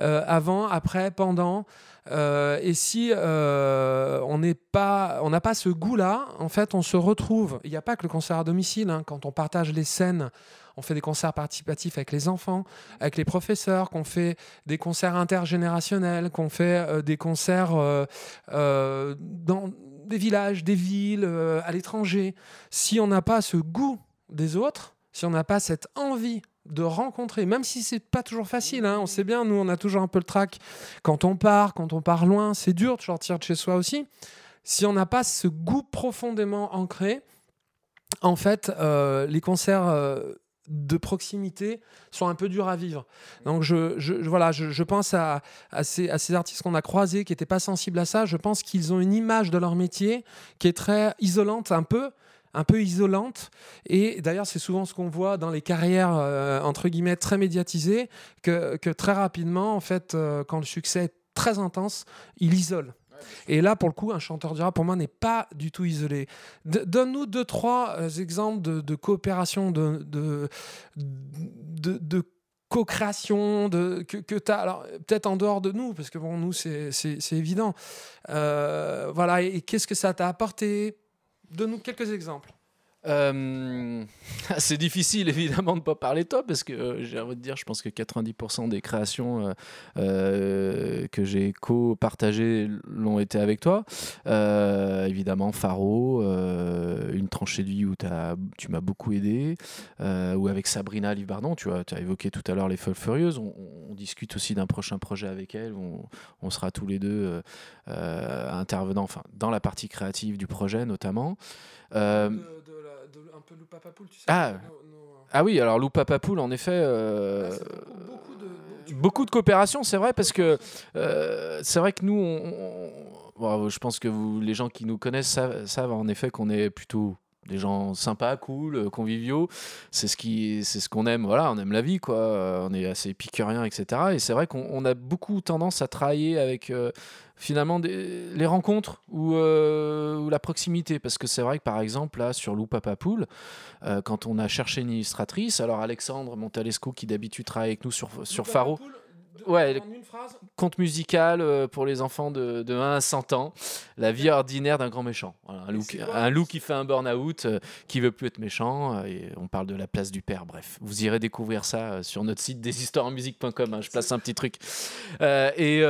euh, avant, après, pendant. Euh, et si euh, on n'est pas, on n'a pas ce goût-là, en fait, on se retrouve. Il n'y a pas que le concert à domicile. Hein. quand on partage les scènes, on fait des concerts participatifs avec les enfants, avec les professeurs, qu'on fait des concerts intergénérationnels, qu'on fait des concerts dans des villages, des villes, à l'étranger. Si on n'a pas ce goût des autres, si on n'a pas cette envie de rencontrer, même si c'est pas toujours facile, hein, on sait bien, nous on a toujours un peu le trac quand on part, quand on part loin, c'est dur de sortir de chez soi aussi. Si on n'a pas ce goût profondément ancré, en fait, euh, les concerts euh, de proximité sont un peu durs à vivre. Donc je, je voilà, je, pense à, à, ces, à, ces, artistes qu'on a croisés qui n'étaient pas sensibles à ça. Je pense qu'ils ont une image de leur métier qui est très isolante un peu un peu isolante. Et d'ailleurs, c'est souvent ce qu'on voit dans les carrières, euh, entre guillemets, très médiatisées, que, très rapidement, en fait, euh, quand le succès est très intense, il isole. Et là, pour le coup, un chanteur du rap, pour moi, n'est pas du tout isolé. Donne-nous deux, trois euh, exemples de, coopération, de, de, co-création de, que, que tu as, alors peut-être en dehors de nous, parce que bon, nous, c'est évident. voilà, et qu'est-ce que ça t'a apporté? Donne-nous quelques exemples. Euh, C'est difficile évidemment de ne pas parler de toi parce que euh, j'ai envie de dire, je pense que 90% des créations euh, que j'ai co-partagées l'ont été avec toi. Évidemment, Faro, une tranchée de vie où tu m'as beaucoup aidé, ou avec Sabrina Livardon, tu as évoqué tout à l'heure les Folles Furieuses. On discute aussi d'un prochain projet avec elle. où On, on sera tous les deux euh, euh, intervenants, enfin, dans la partie créative du projet notamment. Euh, un peu tu sais. Ah. Ah oui, alors Lou Papapoul, en effet, euh, beaucoup de coopération, c'est vrai, parce que euh, c'est vrai que nous, on- on- bon, je pense que vous, les gens qui nous connaissent savent, savent en effet qu'on est plutôt des gens sympas, cool, euh, conviviaux. C'est ce qui, c'est ce qu'on aime. Voilà, on aime la vie, quoi. Euh, On est assez épicurien, etc. Et c'est vrai qu'on on a beaucoup tendance à travailler avec euh, finalement des- les rencontres ou, euh, ou la proximité, parce que c'est vrai que par exemple là sur Lou Papapoul, euh, quand on a cherché une illustratrice, alors Alexandre Montalesco qui d'habitude travaille avec nous sur sur Faro Ouais, En une phrase. conte musical euh, pour les enfants de, de 1 à 100 ans, la vie ordinaire d'un grand méchant. Voilà, un, loup, c'est qui- quoi un loup qui fait un burn-out, euh, qui veut plus être méchant, euh, et on parle de la place du père. Bref, vous irez découvrir ça euh, sur notre site deshistoiresenmusique.com. hein, je place un petit truc. Et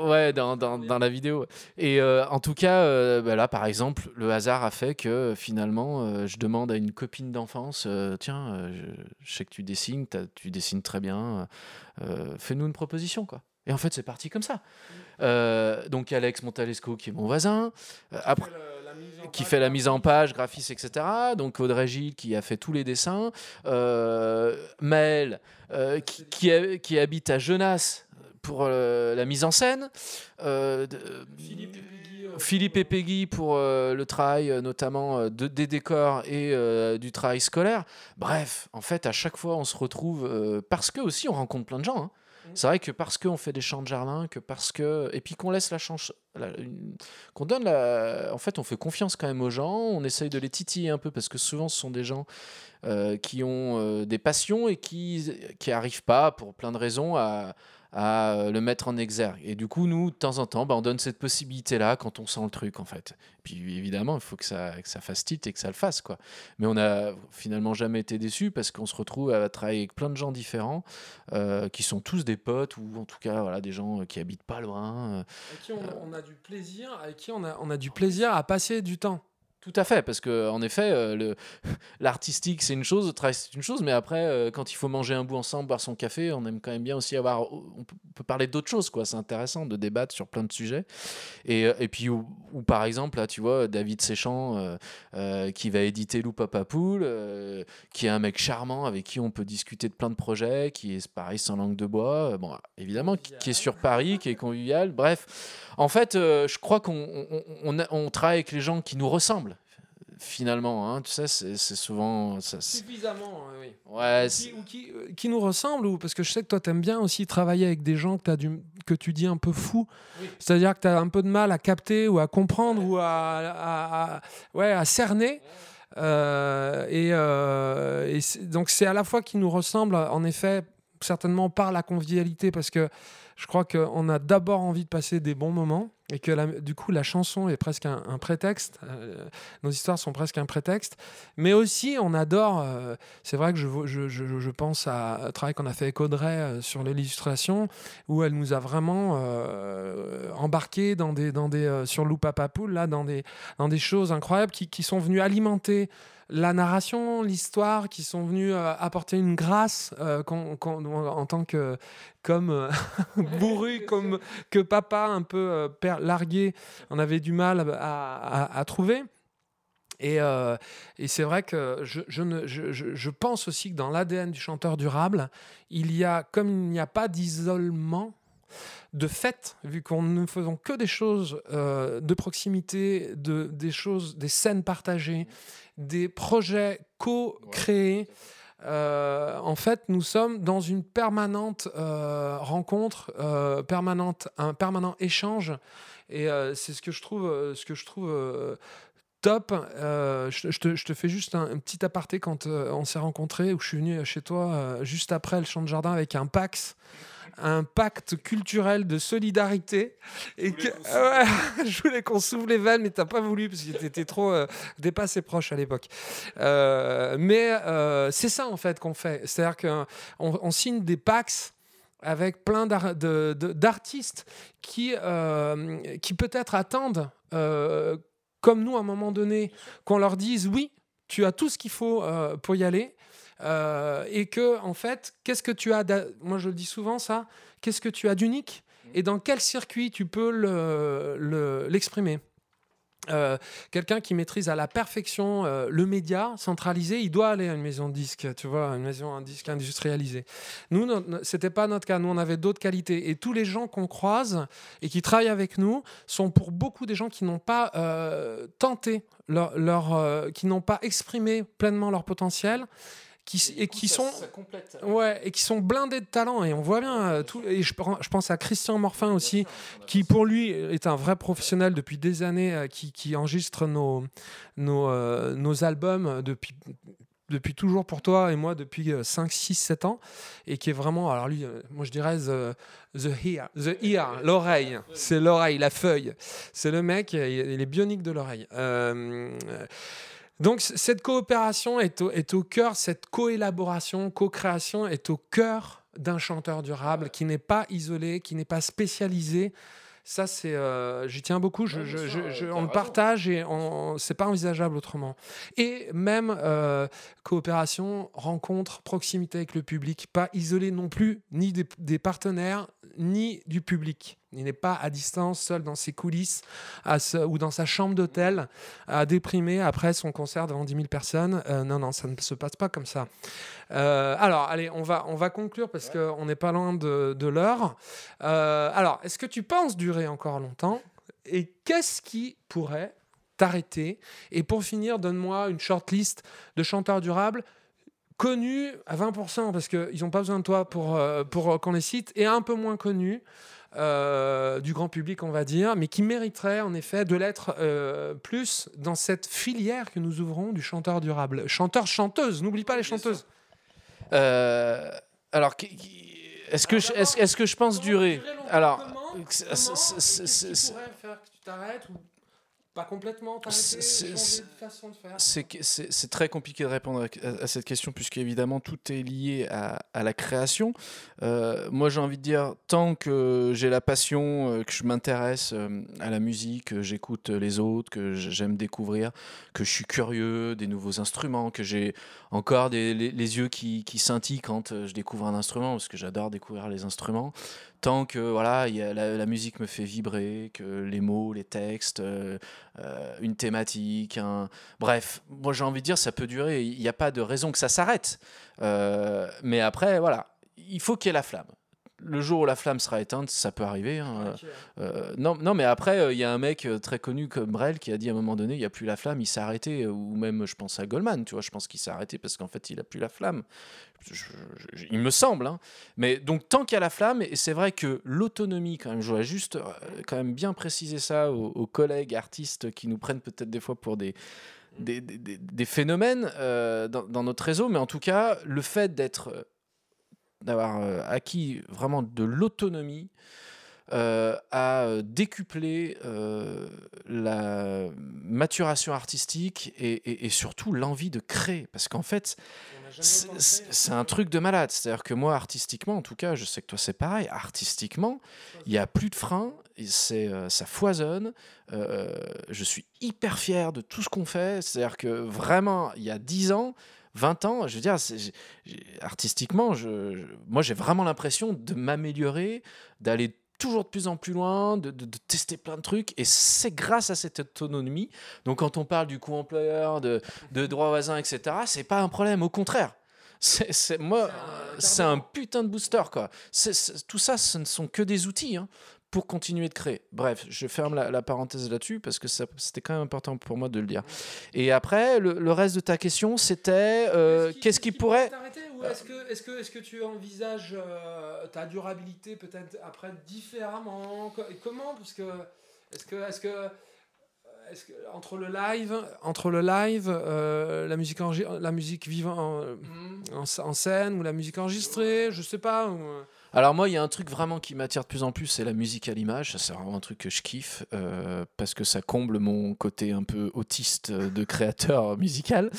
ouais, dans, dans- dans la vidéo. Et euh, en tout cas, euh, bah là, par exemple, le hasard a fait que euh, finalement, euh, je demande à une copine d'enfance, tiens, je, je sais que tu dessines, tu dessines très bien, fais-nous une proposition, quoi. Et en fait, c'est parti comme ça. Donc Alex Montalesco, qui est mon voisin, après, qui fait la mise en page, graphiste, etc. Donc Audrey Gilles qui a fait tous les dessins. Maël qui, qui habite à Genasse pour euh, la mise en scène. Euh, de- Philippe et Peggy, euh, Philippe et Peggy pour le travail notamment de, des décors et du travail scolaire. Bref, en fait, à chaque fois, on se retrouve parce que aussi on rencontre plein de gens. hein. Mhm. C'est vrai que parce qu'on fait des champs de jardin, que parce que et puis qu'on laisse la chance, qu'on donne la, en fait, on fait confiance quand même aux gens. On essaye de les titiller un peu parce que souvent, ce sont des gens euh, qui ont euh, des passions et qui qui arrivent pas pour plein de raisons à à euh, le mettre en exergue. Et du coup, nous, de temps en temps, bah, on donne cette possibilité-là quand on sent le truc, en fait. Puis évidemment, il faut que ça, que ça fasse titre et que ça le fasse, quoi. Mais on n'a finalement jamais été déçus parce qu'on se retrouve à travailler avec plein de gens différents euh, qui sont tous des potes ou en tout cas voilà, des gens euh, qui habitent pas loin. Avec qui on, a du plaisir, avec qui on a, on a du plaisir à passer du temps. Tout à fait, parce que en effet, euh, l'artistique c'est une chose, le travail c'est une chose, mais après, euh, quand il faut manger un bout ensemble, boire son café, on aime quand même bien aussi avoir. On peut, on peut parler d'autres choses, quoi. C'est intéressant de débattre sur plein de sujets. Et, euh, puis, ou, par exemple, là, tu vois, David Séchant, qui va éditer Lou Papapoul, euh, qui est un mec charmant avec qui on peut discuter de plein de projets, qui est pareil sans langue de bois, bon, évidemment, qui, est sur Paris, qui est convivial, bref. En fait, je crois qu'on on travaille avec les gens qui nous ressemblent, finalement. hein. Tu sais, c'est souvent. ça- Suffisamment, oui. Ouais, Ou c'est- qui, ou qui, euh, qui nous ressemblent, ou parce que je sais que toi, tu aimes bien aussi travailler avec des gens que, du, que tu dis un peu fous. Oui. C'est-à-dire que tu as un peu de mal à capter ou à comprendre ou à, à- à- ouais, à cerner. Euh, et euh, et donc, c'est à la fois qui nous ressemble, en effet, certainement par la convivialité, parce que je crois qu'on a d'abord envie de passer des bons moments et que du coup la chanson est presque un, prétexte, euh, nos histoires sont presque un prétexte, mais aussi on adore, euh, c'est vrai que je, pense à travail qu'on a fait avec Audrey euh, sur l'illustration, où elle nous a vraiment embarqué dans des, dans des, sur Lou Papapoul, là, dans des, dans des choses incroyables qui sont venues alimenter la narration, l'histoire, qui sont venues euh, apporter une grâce euh, qu'on- qu'on- en tant que comme euh, bourru, comme que papa un peu père largué, on avait du mal à, à- à trouver. Et, euh, et c'est vrai que je, je ne- je- je- je pense aussi que dans l'ADN du chanteur durable, il y a, comme il n'y a pas d'isolement, de fait, vu qu'on ne faisons que des choses euh, de proximité, de, des choses, des scènes partagées, des projets co-créés, euh, en fait, nous sommes dans une permanente euh, rencontre, euh, permanente, un permanent échange, et c'est ce que je trouve, ce que je trouve top. Je, je te, je te fais juste un, un petit aparté quand on s'est rencontrés, où je suis venu chez toi juste après le champ de jardin avec un Pax un pacte culturel de solidarité. Et que, ouais, je voulais qu'on s'ouvre les vannes, mais t'as pas voulu parce que t'étais trop euh, dépassé proche à l'époque. Euh, mais euh, c'est ça en fait qu'on fait. C'est-à-dire qu'on on signe des packs avec plein d'artistes qui, qui peut-être attendent, comme nous à un moment donné, qu'on leur dise oui, tu as tout ce qu'il faut pour y aller. Euh, et que, en fait, qu'est-ce que tu as. Moi, je dis souvent, ça. Qu'est-ce que tu as d'unique et dans quel circuit tu peux l'exprimer? Euh, quelqu'un qui maîtrise à la perfection euh, le média centralisé, il doit aller à une maison de disque, tu vois, une maison de disque industrialisée. Nous, c'était pas notre cas. Nous, on avait d'autres qualités. Et tous les gens qu'on croise et qui travaillent avec nous sont pour beaucoup des gens qui n'ont pas tenté leur qui n'ont pas exprimé pleinement leur potentiel qui, et, qui sont ouais et qui sont blindés de talent et on voit bien euh, tout et je, je, pense à Christian Morfin aussi qui pour lui est un vrai professionnel depuis des années euh, qui, qui, enregistre nos nos, euh, nos albums depuis depuis toujours pour toi et moi depuis 5, 6, 7 ans et qui est vraiment, alors lui, moi je dirais the, the ear, the ear l'oreille, c'est l'oreille, la feuille. C'est le mec, il est bionique de l'oreille. Euh, donc cette coopération est au, est au cœur, cette coélaboration, co-création est au cœur d'un chanteur durable qui n'est pas isolé, qui n'est pas spécialisé. Ça, c'est, euh, j'y tiens beaucoup. Je, je, on le partage et c'est pas envisageable autrement. Et même euh, coopération, rencontre, proximité avec le public, pas isolé non plus, ni des, des partenaires, ni du public. Il n'est pas à distance, seul dans ses coulisses ou dans sa chambre d'hôtel, à déprimer après son concert devant 10 000 personnes. Euh, non, non, ça ne se passe pas comme ça. Euh, alors, allez, on va, on va conclure parce qu'on n'est pas loin de, de l'heure. Euh, alors, est-ce que tu penses durer encore longtemps? Et qu'est-ce qui pourrait t'arrêter? Et pour finir, donne-moi une shortlist de chanteurs durables connus à 20% parce qu'ils n'ont pas besoin de toi pour, pour qu'on les cite, et un peu moins connus. Euh, du grand public, on va dire, mais qui mériterait en effet de l'être euh, plus dans cette filière que nous ouvrons du chanteur durable. Chanteur, chanteuse, n'oublie pas les chanteuses. Euh, alors, est-ce que, je, est-ce, que je pense durer, Alors, c'est, faire que tu t'arrêtes ou pas complètement C'est très compliqué de répondre à, cette question puisque évidemment tout est lié à, à la création. Euh, moi j'ai envie de dire tant que j'ai la passion, euh, que je m'intéresse euh, à la musique, que j'écoute les autres, que j'aime découvrir, que je suis curieux des nouveaux instruments, que j'ai encore des, les, les, yeux qui, qui scintillent quand je découvre un instrument parce que j'adore découvrir les instruments tant que voilà, la, musique me fait vibrer, que les mots, les textes, euh, euh, une thématique, un... bref, moi j'ai envie de dire ça peut durer, il n'y a pas de raison que ça s'arrête. Euh, mais après, voilà, il faut qu'il y ait la flamme le jour où la flamme sera éteinte, ça peut arriver. Hein. Euh, non, non, mais après, euh, il y a un mec euh, très connu comme Brel qui a dit à un moment donné, il n'y a plus la flamme, il s'est arrêté. Ou même, je pense à Goldman, tu vois, je pense qu'il s'est arrêté parce qu'en fait, il n'a plus la flamme. il me semble. Hein. Mais donc, tant qu'il y a la flamme, et c'est vrai que l'autonomie, quand même, je voudrais juste quand même bien préciser ça aux, collègues artistes qui nous prennent peut-être des fois pour des. Des, des, des, phénomènes dans, dans, notre réseau, mais en tout cas, le fait d'être d'avoir euh, acquis vraiment de l'autonomie, euh, à décupler euh, la maturation artistique et, surtout l'envie de créer. Parce qu'en fait, c'est un truc de malade. C'est-à-dire que moi, artistiquement, en tout cas, je sais que toi c'est pareil, artistiquement, il n'y a plus de frein, c'est, ça foisonne. je suis hyper fier de tout ce qu'on fait. C'est-à-dire que vraiment, il y a dix ans, 20 ans, je veux dire, artistiquement, je, moi j'ai vraiment l'impression de m'améliorer, d'aller toujours de plus en plus loin, de, tester plein de trucs. Et c'est grâce à cette autonomie. Donc quand on parle du coût employeur, de, de droit voisin, etc., c'est pas un problème. Au contraire. C'est, moi, c'est un putain de booster, quoi. tout ça, ce ne sont que des outils. Hein pour continuer de créer. Bref, je ferme la, parenthèse là-dessus parce que c'était quand même important pour moi de le dire. Et après, le, reste de ta question, c'était euh, qu'est-ce qui, pourrait... Est-ce que, est que, est que tu envisages euh, ta durabilité peut-être après différemment? Comment? Parce que est-ce que, est-ce que est-ce que, entre le live, entre le live, euh, la musique la musique vivante en, mm. en, scène ou la musique enregistrée, je sais pas. Alors moi, il y a un truc vraiment qui m'attire de plus en plus, c'est la musique à l'image. C'est vraiment un truc que je kiffe euh, parce que ça comble mon côté un peu autiste de créateur musical.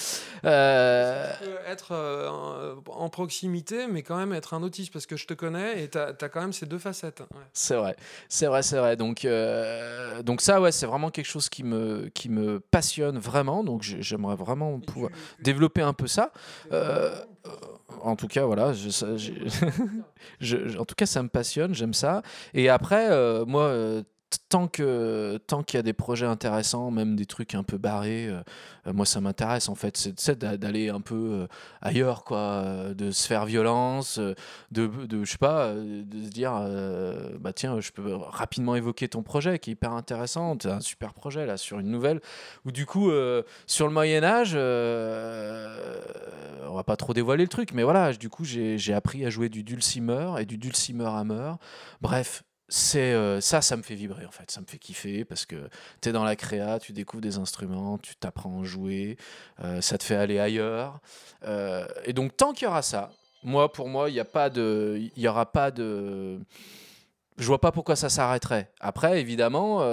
Euh, être euh, en proximité, mais quand même être un autiste parce que je te connais et tu as, quand même ces deux facettes. Ouais. C'est vrai, c'est vrai, c'est vrai. Donc, euh, donc ça, ouais, c'est vraiment quelque chose qui me, qui me passionne vraiment. Donc j'ai- j'aimerais vraiment pouvoir développer un peu ça. En tout cas, voilà, je, ça, en tout cas, ça me passionne, j'aime ça. Et après, euh, moi, euh, tant que tant qu'il y a des projets intéressants, même des trucs un peu barrés, euh, moi, ça m'intéresse en fait. C'est c'est d'a- d'aller un peu euh, ailleurs, quoi, euh, de se faire violence, de, je sais pas, de se dire, bah tiens, je peux rapidement évoquer ton projet qui est hyper intéressant. Tu un super projet là sur une nouvelle où du coup, sur le Moyen Âge, on va pas trop dévoiler le truc, mais voilà, du coup, j'ai j'ai appris à jouer du dulcimer et du dulcimer hammer. Bref. C'est euh, ça, ça me fait vibrer en fait, ça me fait kiffer parce que tu es dans la créa, tu découvres des instruments, tu t'apprends à jouer, euh, ça te fait aller ailleurs. Euh, et donc tant qu'il y aura ça, moi pour moi, il n'y a pas de, il y aura pas de, je vois pas pourquoi ça s'arrêterait. Après, évidemment,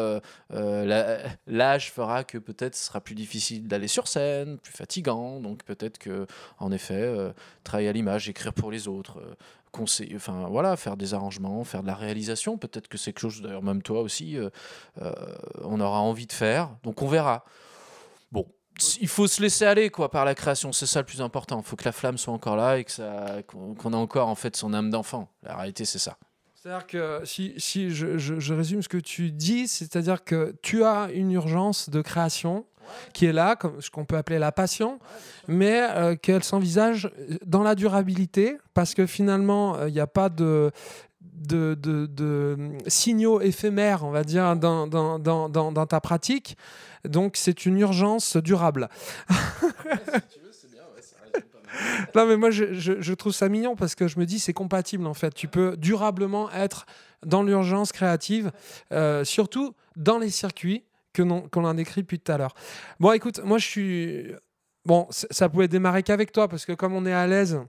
l'âge fera que peut-être ce sera plus difficile d'aller sur scène, plus fatigant. Donc peut-être que, en effet, travailler à l'image, écrire pour les autres, conseiller, enfin voilà, faire des arrangements, faire de la réalisation. Peut-être que c'est quelque chose, d'ailleurs même toi aussi, euh, euh, on aura envie de faire. Donc on verra. Bon. Il faut se laisser aller quoi par la création, c'est ça le plus important. Il faut que la flamme soit encore là et que ça, qu'on a encore en fait son âme d'enfant. La réalité c'est ça. C'est-à-dire que si, si je, je- je résume ce que tu dis, c'est-à-dire que tu as une urgence de création qui est là, comme ce qu'on peut appeler la passion, mais euh, qu'elle s'envisage dans la durabilité, parce que finalement, euh, il n'y a pas de, de, de- de signaux éphémères, on va dire, dans, dans, dans, ta pratique. Donc, c'est une urgence durable. Non, mais moi, je, je- je trouve ça mignon parce que je me dis, c'est compatible en fait. Tu peux durablement être dans l'urgence créative, euh, surtout dans les circuits que qu'on a décrit depuis tout à l'heure. Bon, écoute, moi, je suis. Bon, ça pouvait démarrer qu'avec toi parce que comme on est à l'aise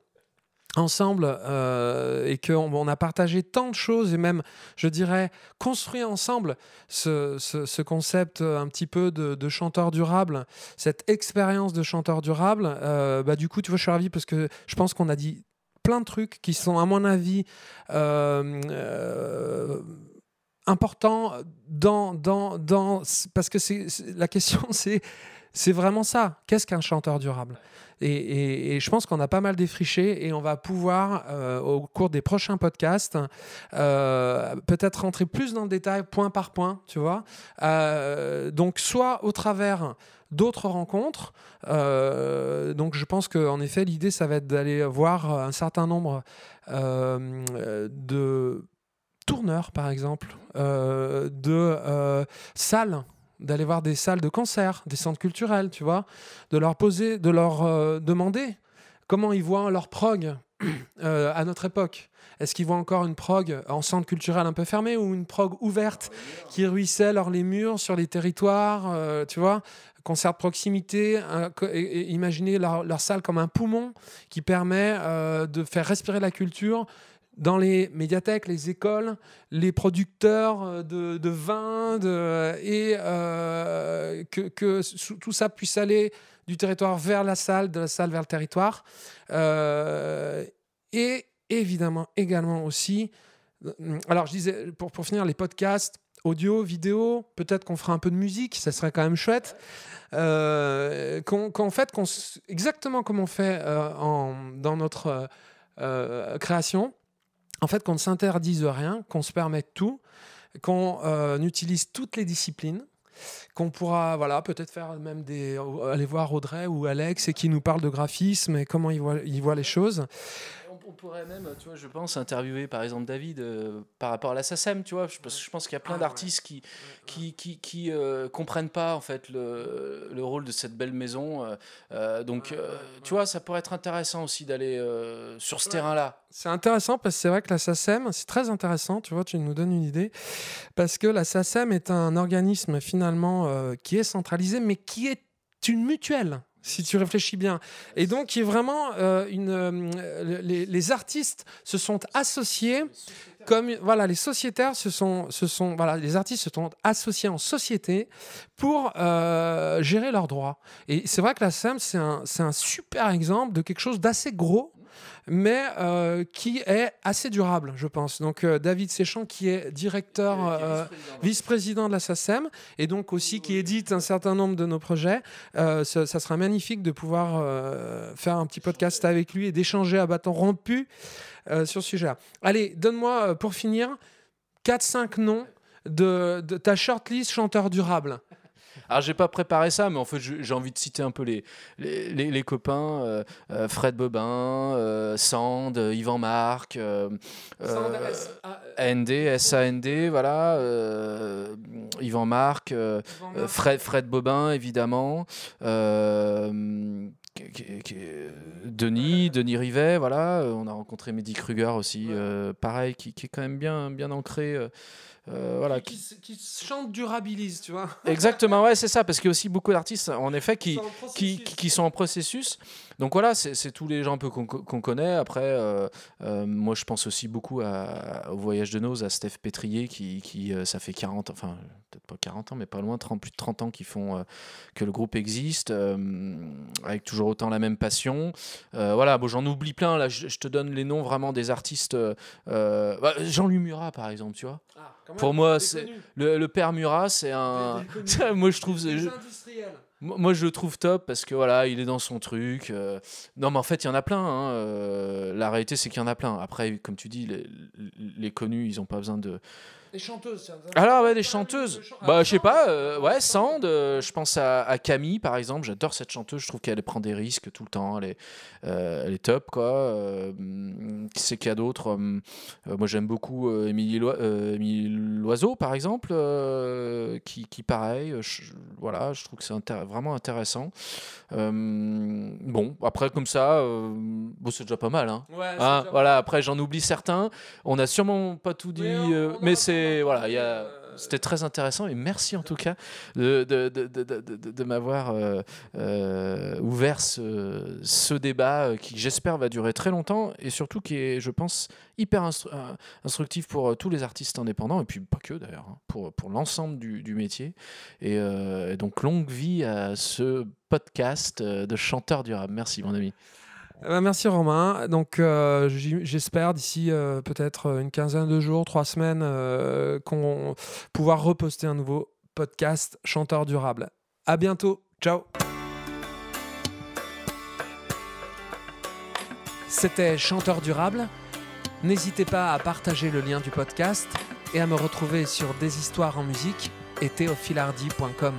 ensemble euh, et qu'on on a partagé tant de choses et même, je dirais, construit ensemble ce, ce- ce concept un petit peu de, de chanteur durable, cette expérience de chanteur durable, euh, bah, du coup, tu vois, je suis ravi parce que je pense qu'on a dit plein de trucs qui sont, à mon avis, euh, importants dans, dans, dans, parce que c'est, la question, c'est, c'est vraiment ça. Qu'est-ce qu'un chanteur durable? Et, et- je pense qu'on a pas mal défriché et on va pouvoir, euh, au cours des prochains podcasts, euh, peut-être rentrer plus dans le détail, point par point, tu vois. Euh, donc, soit au travers d'autres rencontres. donc, je pense qu'en effet, l'idée, ça va être d'aller voir un certain nombre de tourneurs, par exemple, euh, de euh, salles d'aller voir des salles de concert, des centres culturels, tu vois, de leur poser, de leur euh, demander comment ils voient leur prog à notre époque. Est-ce qu'ils voient encore une prog en centre culturel un peu fermé ou une prog ouverte qui ruisselle hors les murs, sur les territoires, tu vois? Concert de proximité, imaginez leur, leur salle comme un poumon qui permet de faire respirer la culture dans les médiathèques, les écoles, les producteurs euh, de, de vin, de, et euh, que, tout ça puisse aller du territoire vers la salle, de la salle vers le territoire. Euh, et évidemment, également aussi, alors je disais, pour, pour finir, les podcasts, audio, vidéo, peut-être qu'on fera un peu de musique, ça serait quand même chouette. Qu'en fait, s- exactement comme on fait en, dans notre création, en fait, qu'on ne s'interdise rien, qu'on se permette tout, qu'on euh, utilise toutes les disciplines, qu'on pourra, voilà, peut-être faire même aller voir Audrey ou Alex et qui nous parlent de graphisme et comment ils voient les choses. On, pourrait même, tu vois, je pense, interviewer par exemple David euh, par rapport à la SACEM, tu vois, je- parce que je pense qu'il y a plein Ah, ouais. d'artistes qui qui, qui, qui euh, comprennent pas en fait le, le rôle de cette belle maison. euh, donc, tu vois, ça pourrait être intéressant aussi d'aller sur ce terrain-là. C'est intéressant parce que c'est vrai que la SACEM, c'est très intéressant, tu vois, tu nous donnes une idée, parce que la SACEM est un organisme finalement qui est centralisé, mais qui est une mutuelle. Si tu réfléchis bien. Et donc, qui est vraiment euh, une. euh, les, artistes se sont associés comme voilà les sociétaires se sont se sont voilà les artistes se sont associés en société pour euh, gérer leurs droits et c'est vrai que la SAM c'est un c'est un super exemple de quelque chose d'assez gros mais euh, qui est assez durable, je pense. Donc euh, David Séchant, qui est directeur, euh, vice-président de la SACEM, et donc aussi qui édite un certain nombre de nos projets, ça, ça sera magnifique de pouvoir faire un petit podcast avec lui et d'échanger à bâton rompu sur ce sujet-là. Allez, donne-moi, pour finir, 4-5 noms de, de ta shortlist chanteur durable. Alors j'ai pas préparé ça, mais en fait j'ai envie de citer un peu les, les, les- les copains, euh, euh, Fred Bobin, euh, Sand, euh, Yvan Marc, AND, SAND, voilà, Yvan Marc, Fred, Fred Bobin évidemment, Denis, Denis Rivet, voilà, on a rencontré Mehdi Kruger aussi, Ouais. euh, pareil, qui, qui est quand même bien, bien ancré. euh, euh, voilà, qui, qui, qui chante durabilise, tu vois. Exactement, ouais, c'est ça, parce qu'il y a aussi beaucoup d'artistes, en effet, qui, qui- qui sont en processus. Donc voilà, c'est c'est tous les gens un peu qu'on connaît. Après, euh, euh, moi, je pense aussi beaucoup à- au voyage de Nose, à Steph Pétrier, qui, qui, euh, ça fait 40, enfin, peut-être pas 40 ans, mais pas loin, 30, plus de 30 ans qui font euh, que le groupe existe, euh, avec toujours autant la même passion. Euh, voilà, bon, j'en oublie plein, là, je, je te donne les noms vraiment des artistes. euh, euh, bah, Jean-Louis Murat, par exemple, tu vois. Ah, Pour moi, c'est- Le, le père Murat, c'est un. moi, je trouve. Industriels. Moi, je le trouve top parce que voilà, il est dans son truc. euh. Non, mais en fait, il y en a plein. hein, euh, La réalité, c'est qu'il y en a plein. Après, comme tu dis, les, les connus, ils n'ont pas besoin de. Des chanteuses. Alors, ouais, des chanteuses. Bah, Ah, je sais pas. euh, ouais, Sand. Euh, je pense à, à Camille, par exemple. J'adore cette chanteuse. Je trouve qu'elle prend des risques tout le temps. Elle est, euh, elle est top, quoi. Qui c'est qu'il y a d'autres Moi, j'aime beaucoup Émilie Loi- Émilie Loiseau, par exemple, qui, qui, pareil. je- voilà, je trouve que c'est intér- vraiment intéressant. Bon, après, comme ça, bon, c'est déjà pas mal, hein. Ouais, Hein, déjà- voilà, après j'en oublie certains. On a sûrement pas tout dit, Mais c'est voilà, c'était très intéressant et merci en tout cas de, m'avoir euh, euh, ouvert ce, débat euh, qui j'espère va durer très longtemps et surtout qui est, je pense, hyper instru- instructif pour tous les artistes indépendants et puis pas que d'ailleurs, hein, pour, l'ensemble du, métier. Et, et donc longue vie à ce podcast de chanteur durable. Merci mon ami. Eh ben, merci Romain. Donc euh, j'espère d'ici euh, peut-être une quinzaine de jours, trois semaines, euh, qu'on pouvoir reposter un nouveau podcast chanteur durable. À bientôt. Ciao. C'était Chanteur durable. N'hésitez pas à partager le lien du podcast et à me retrouver sur Des histoires en musique et théophilardi.com.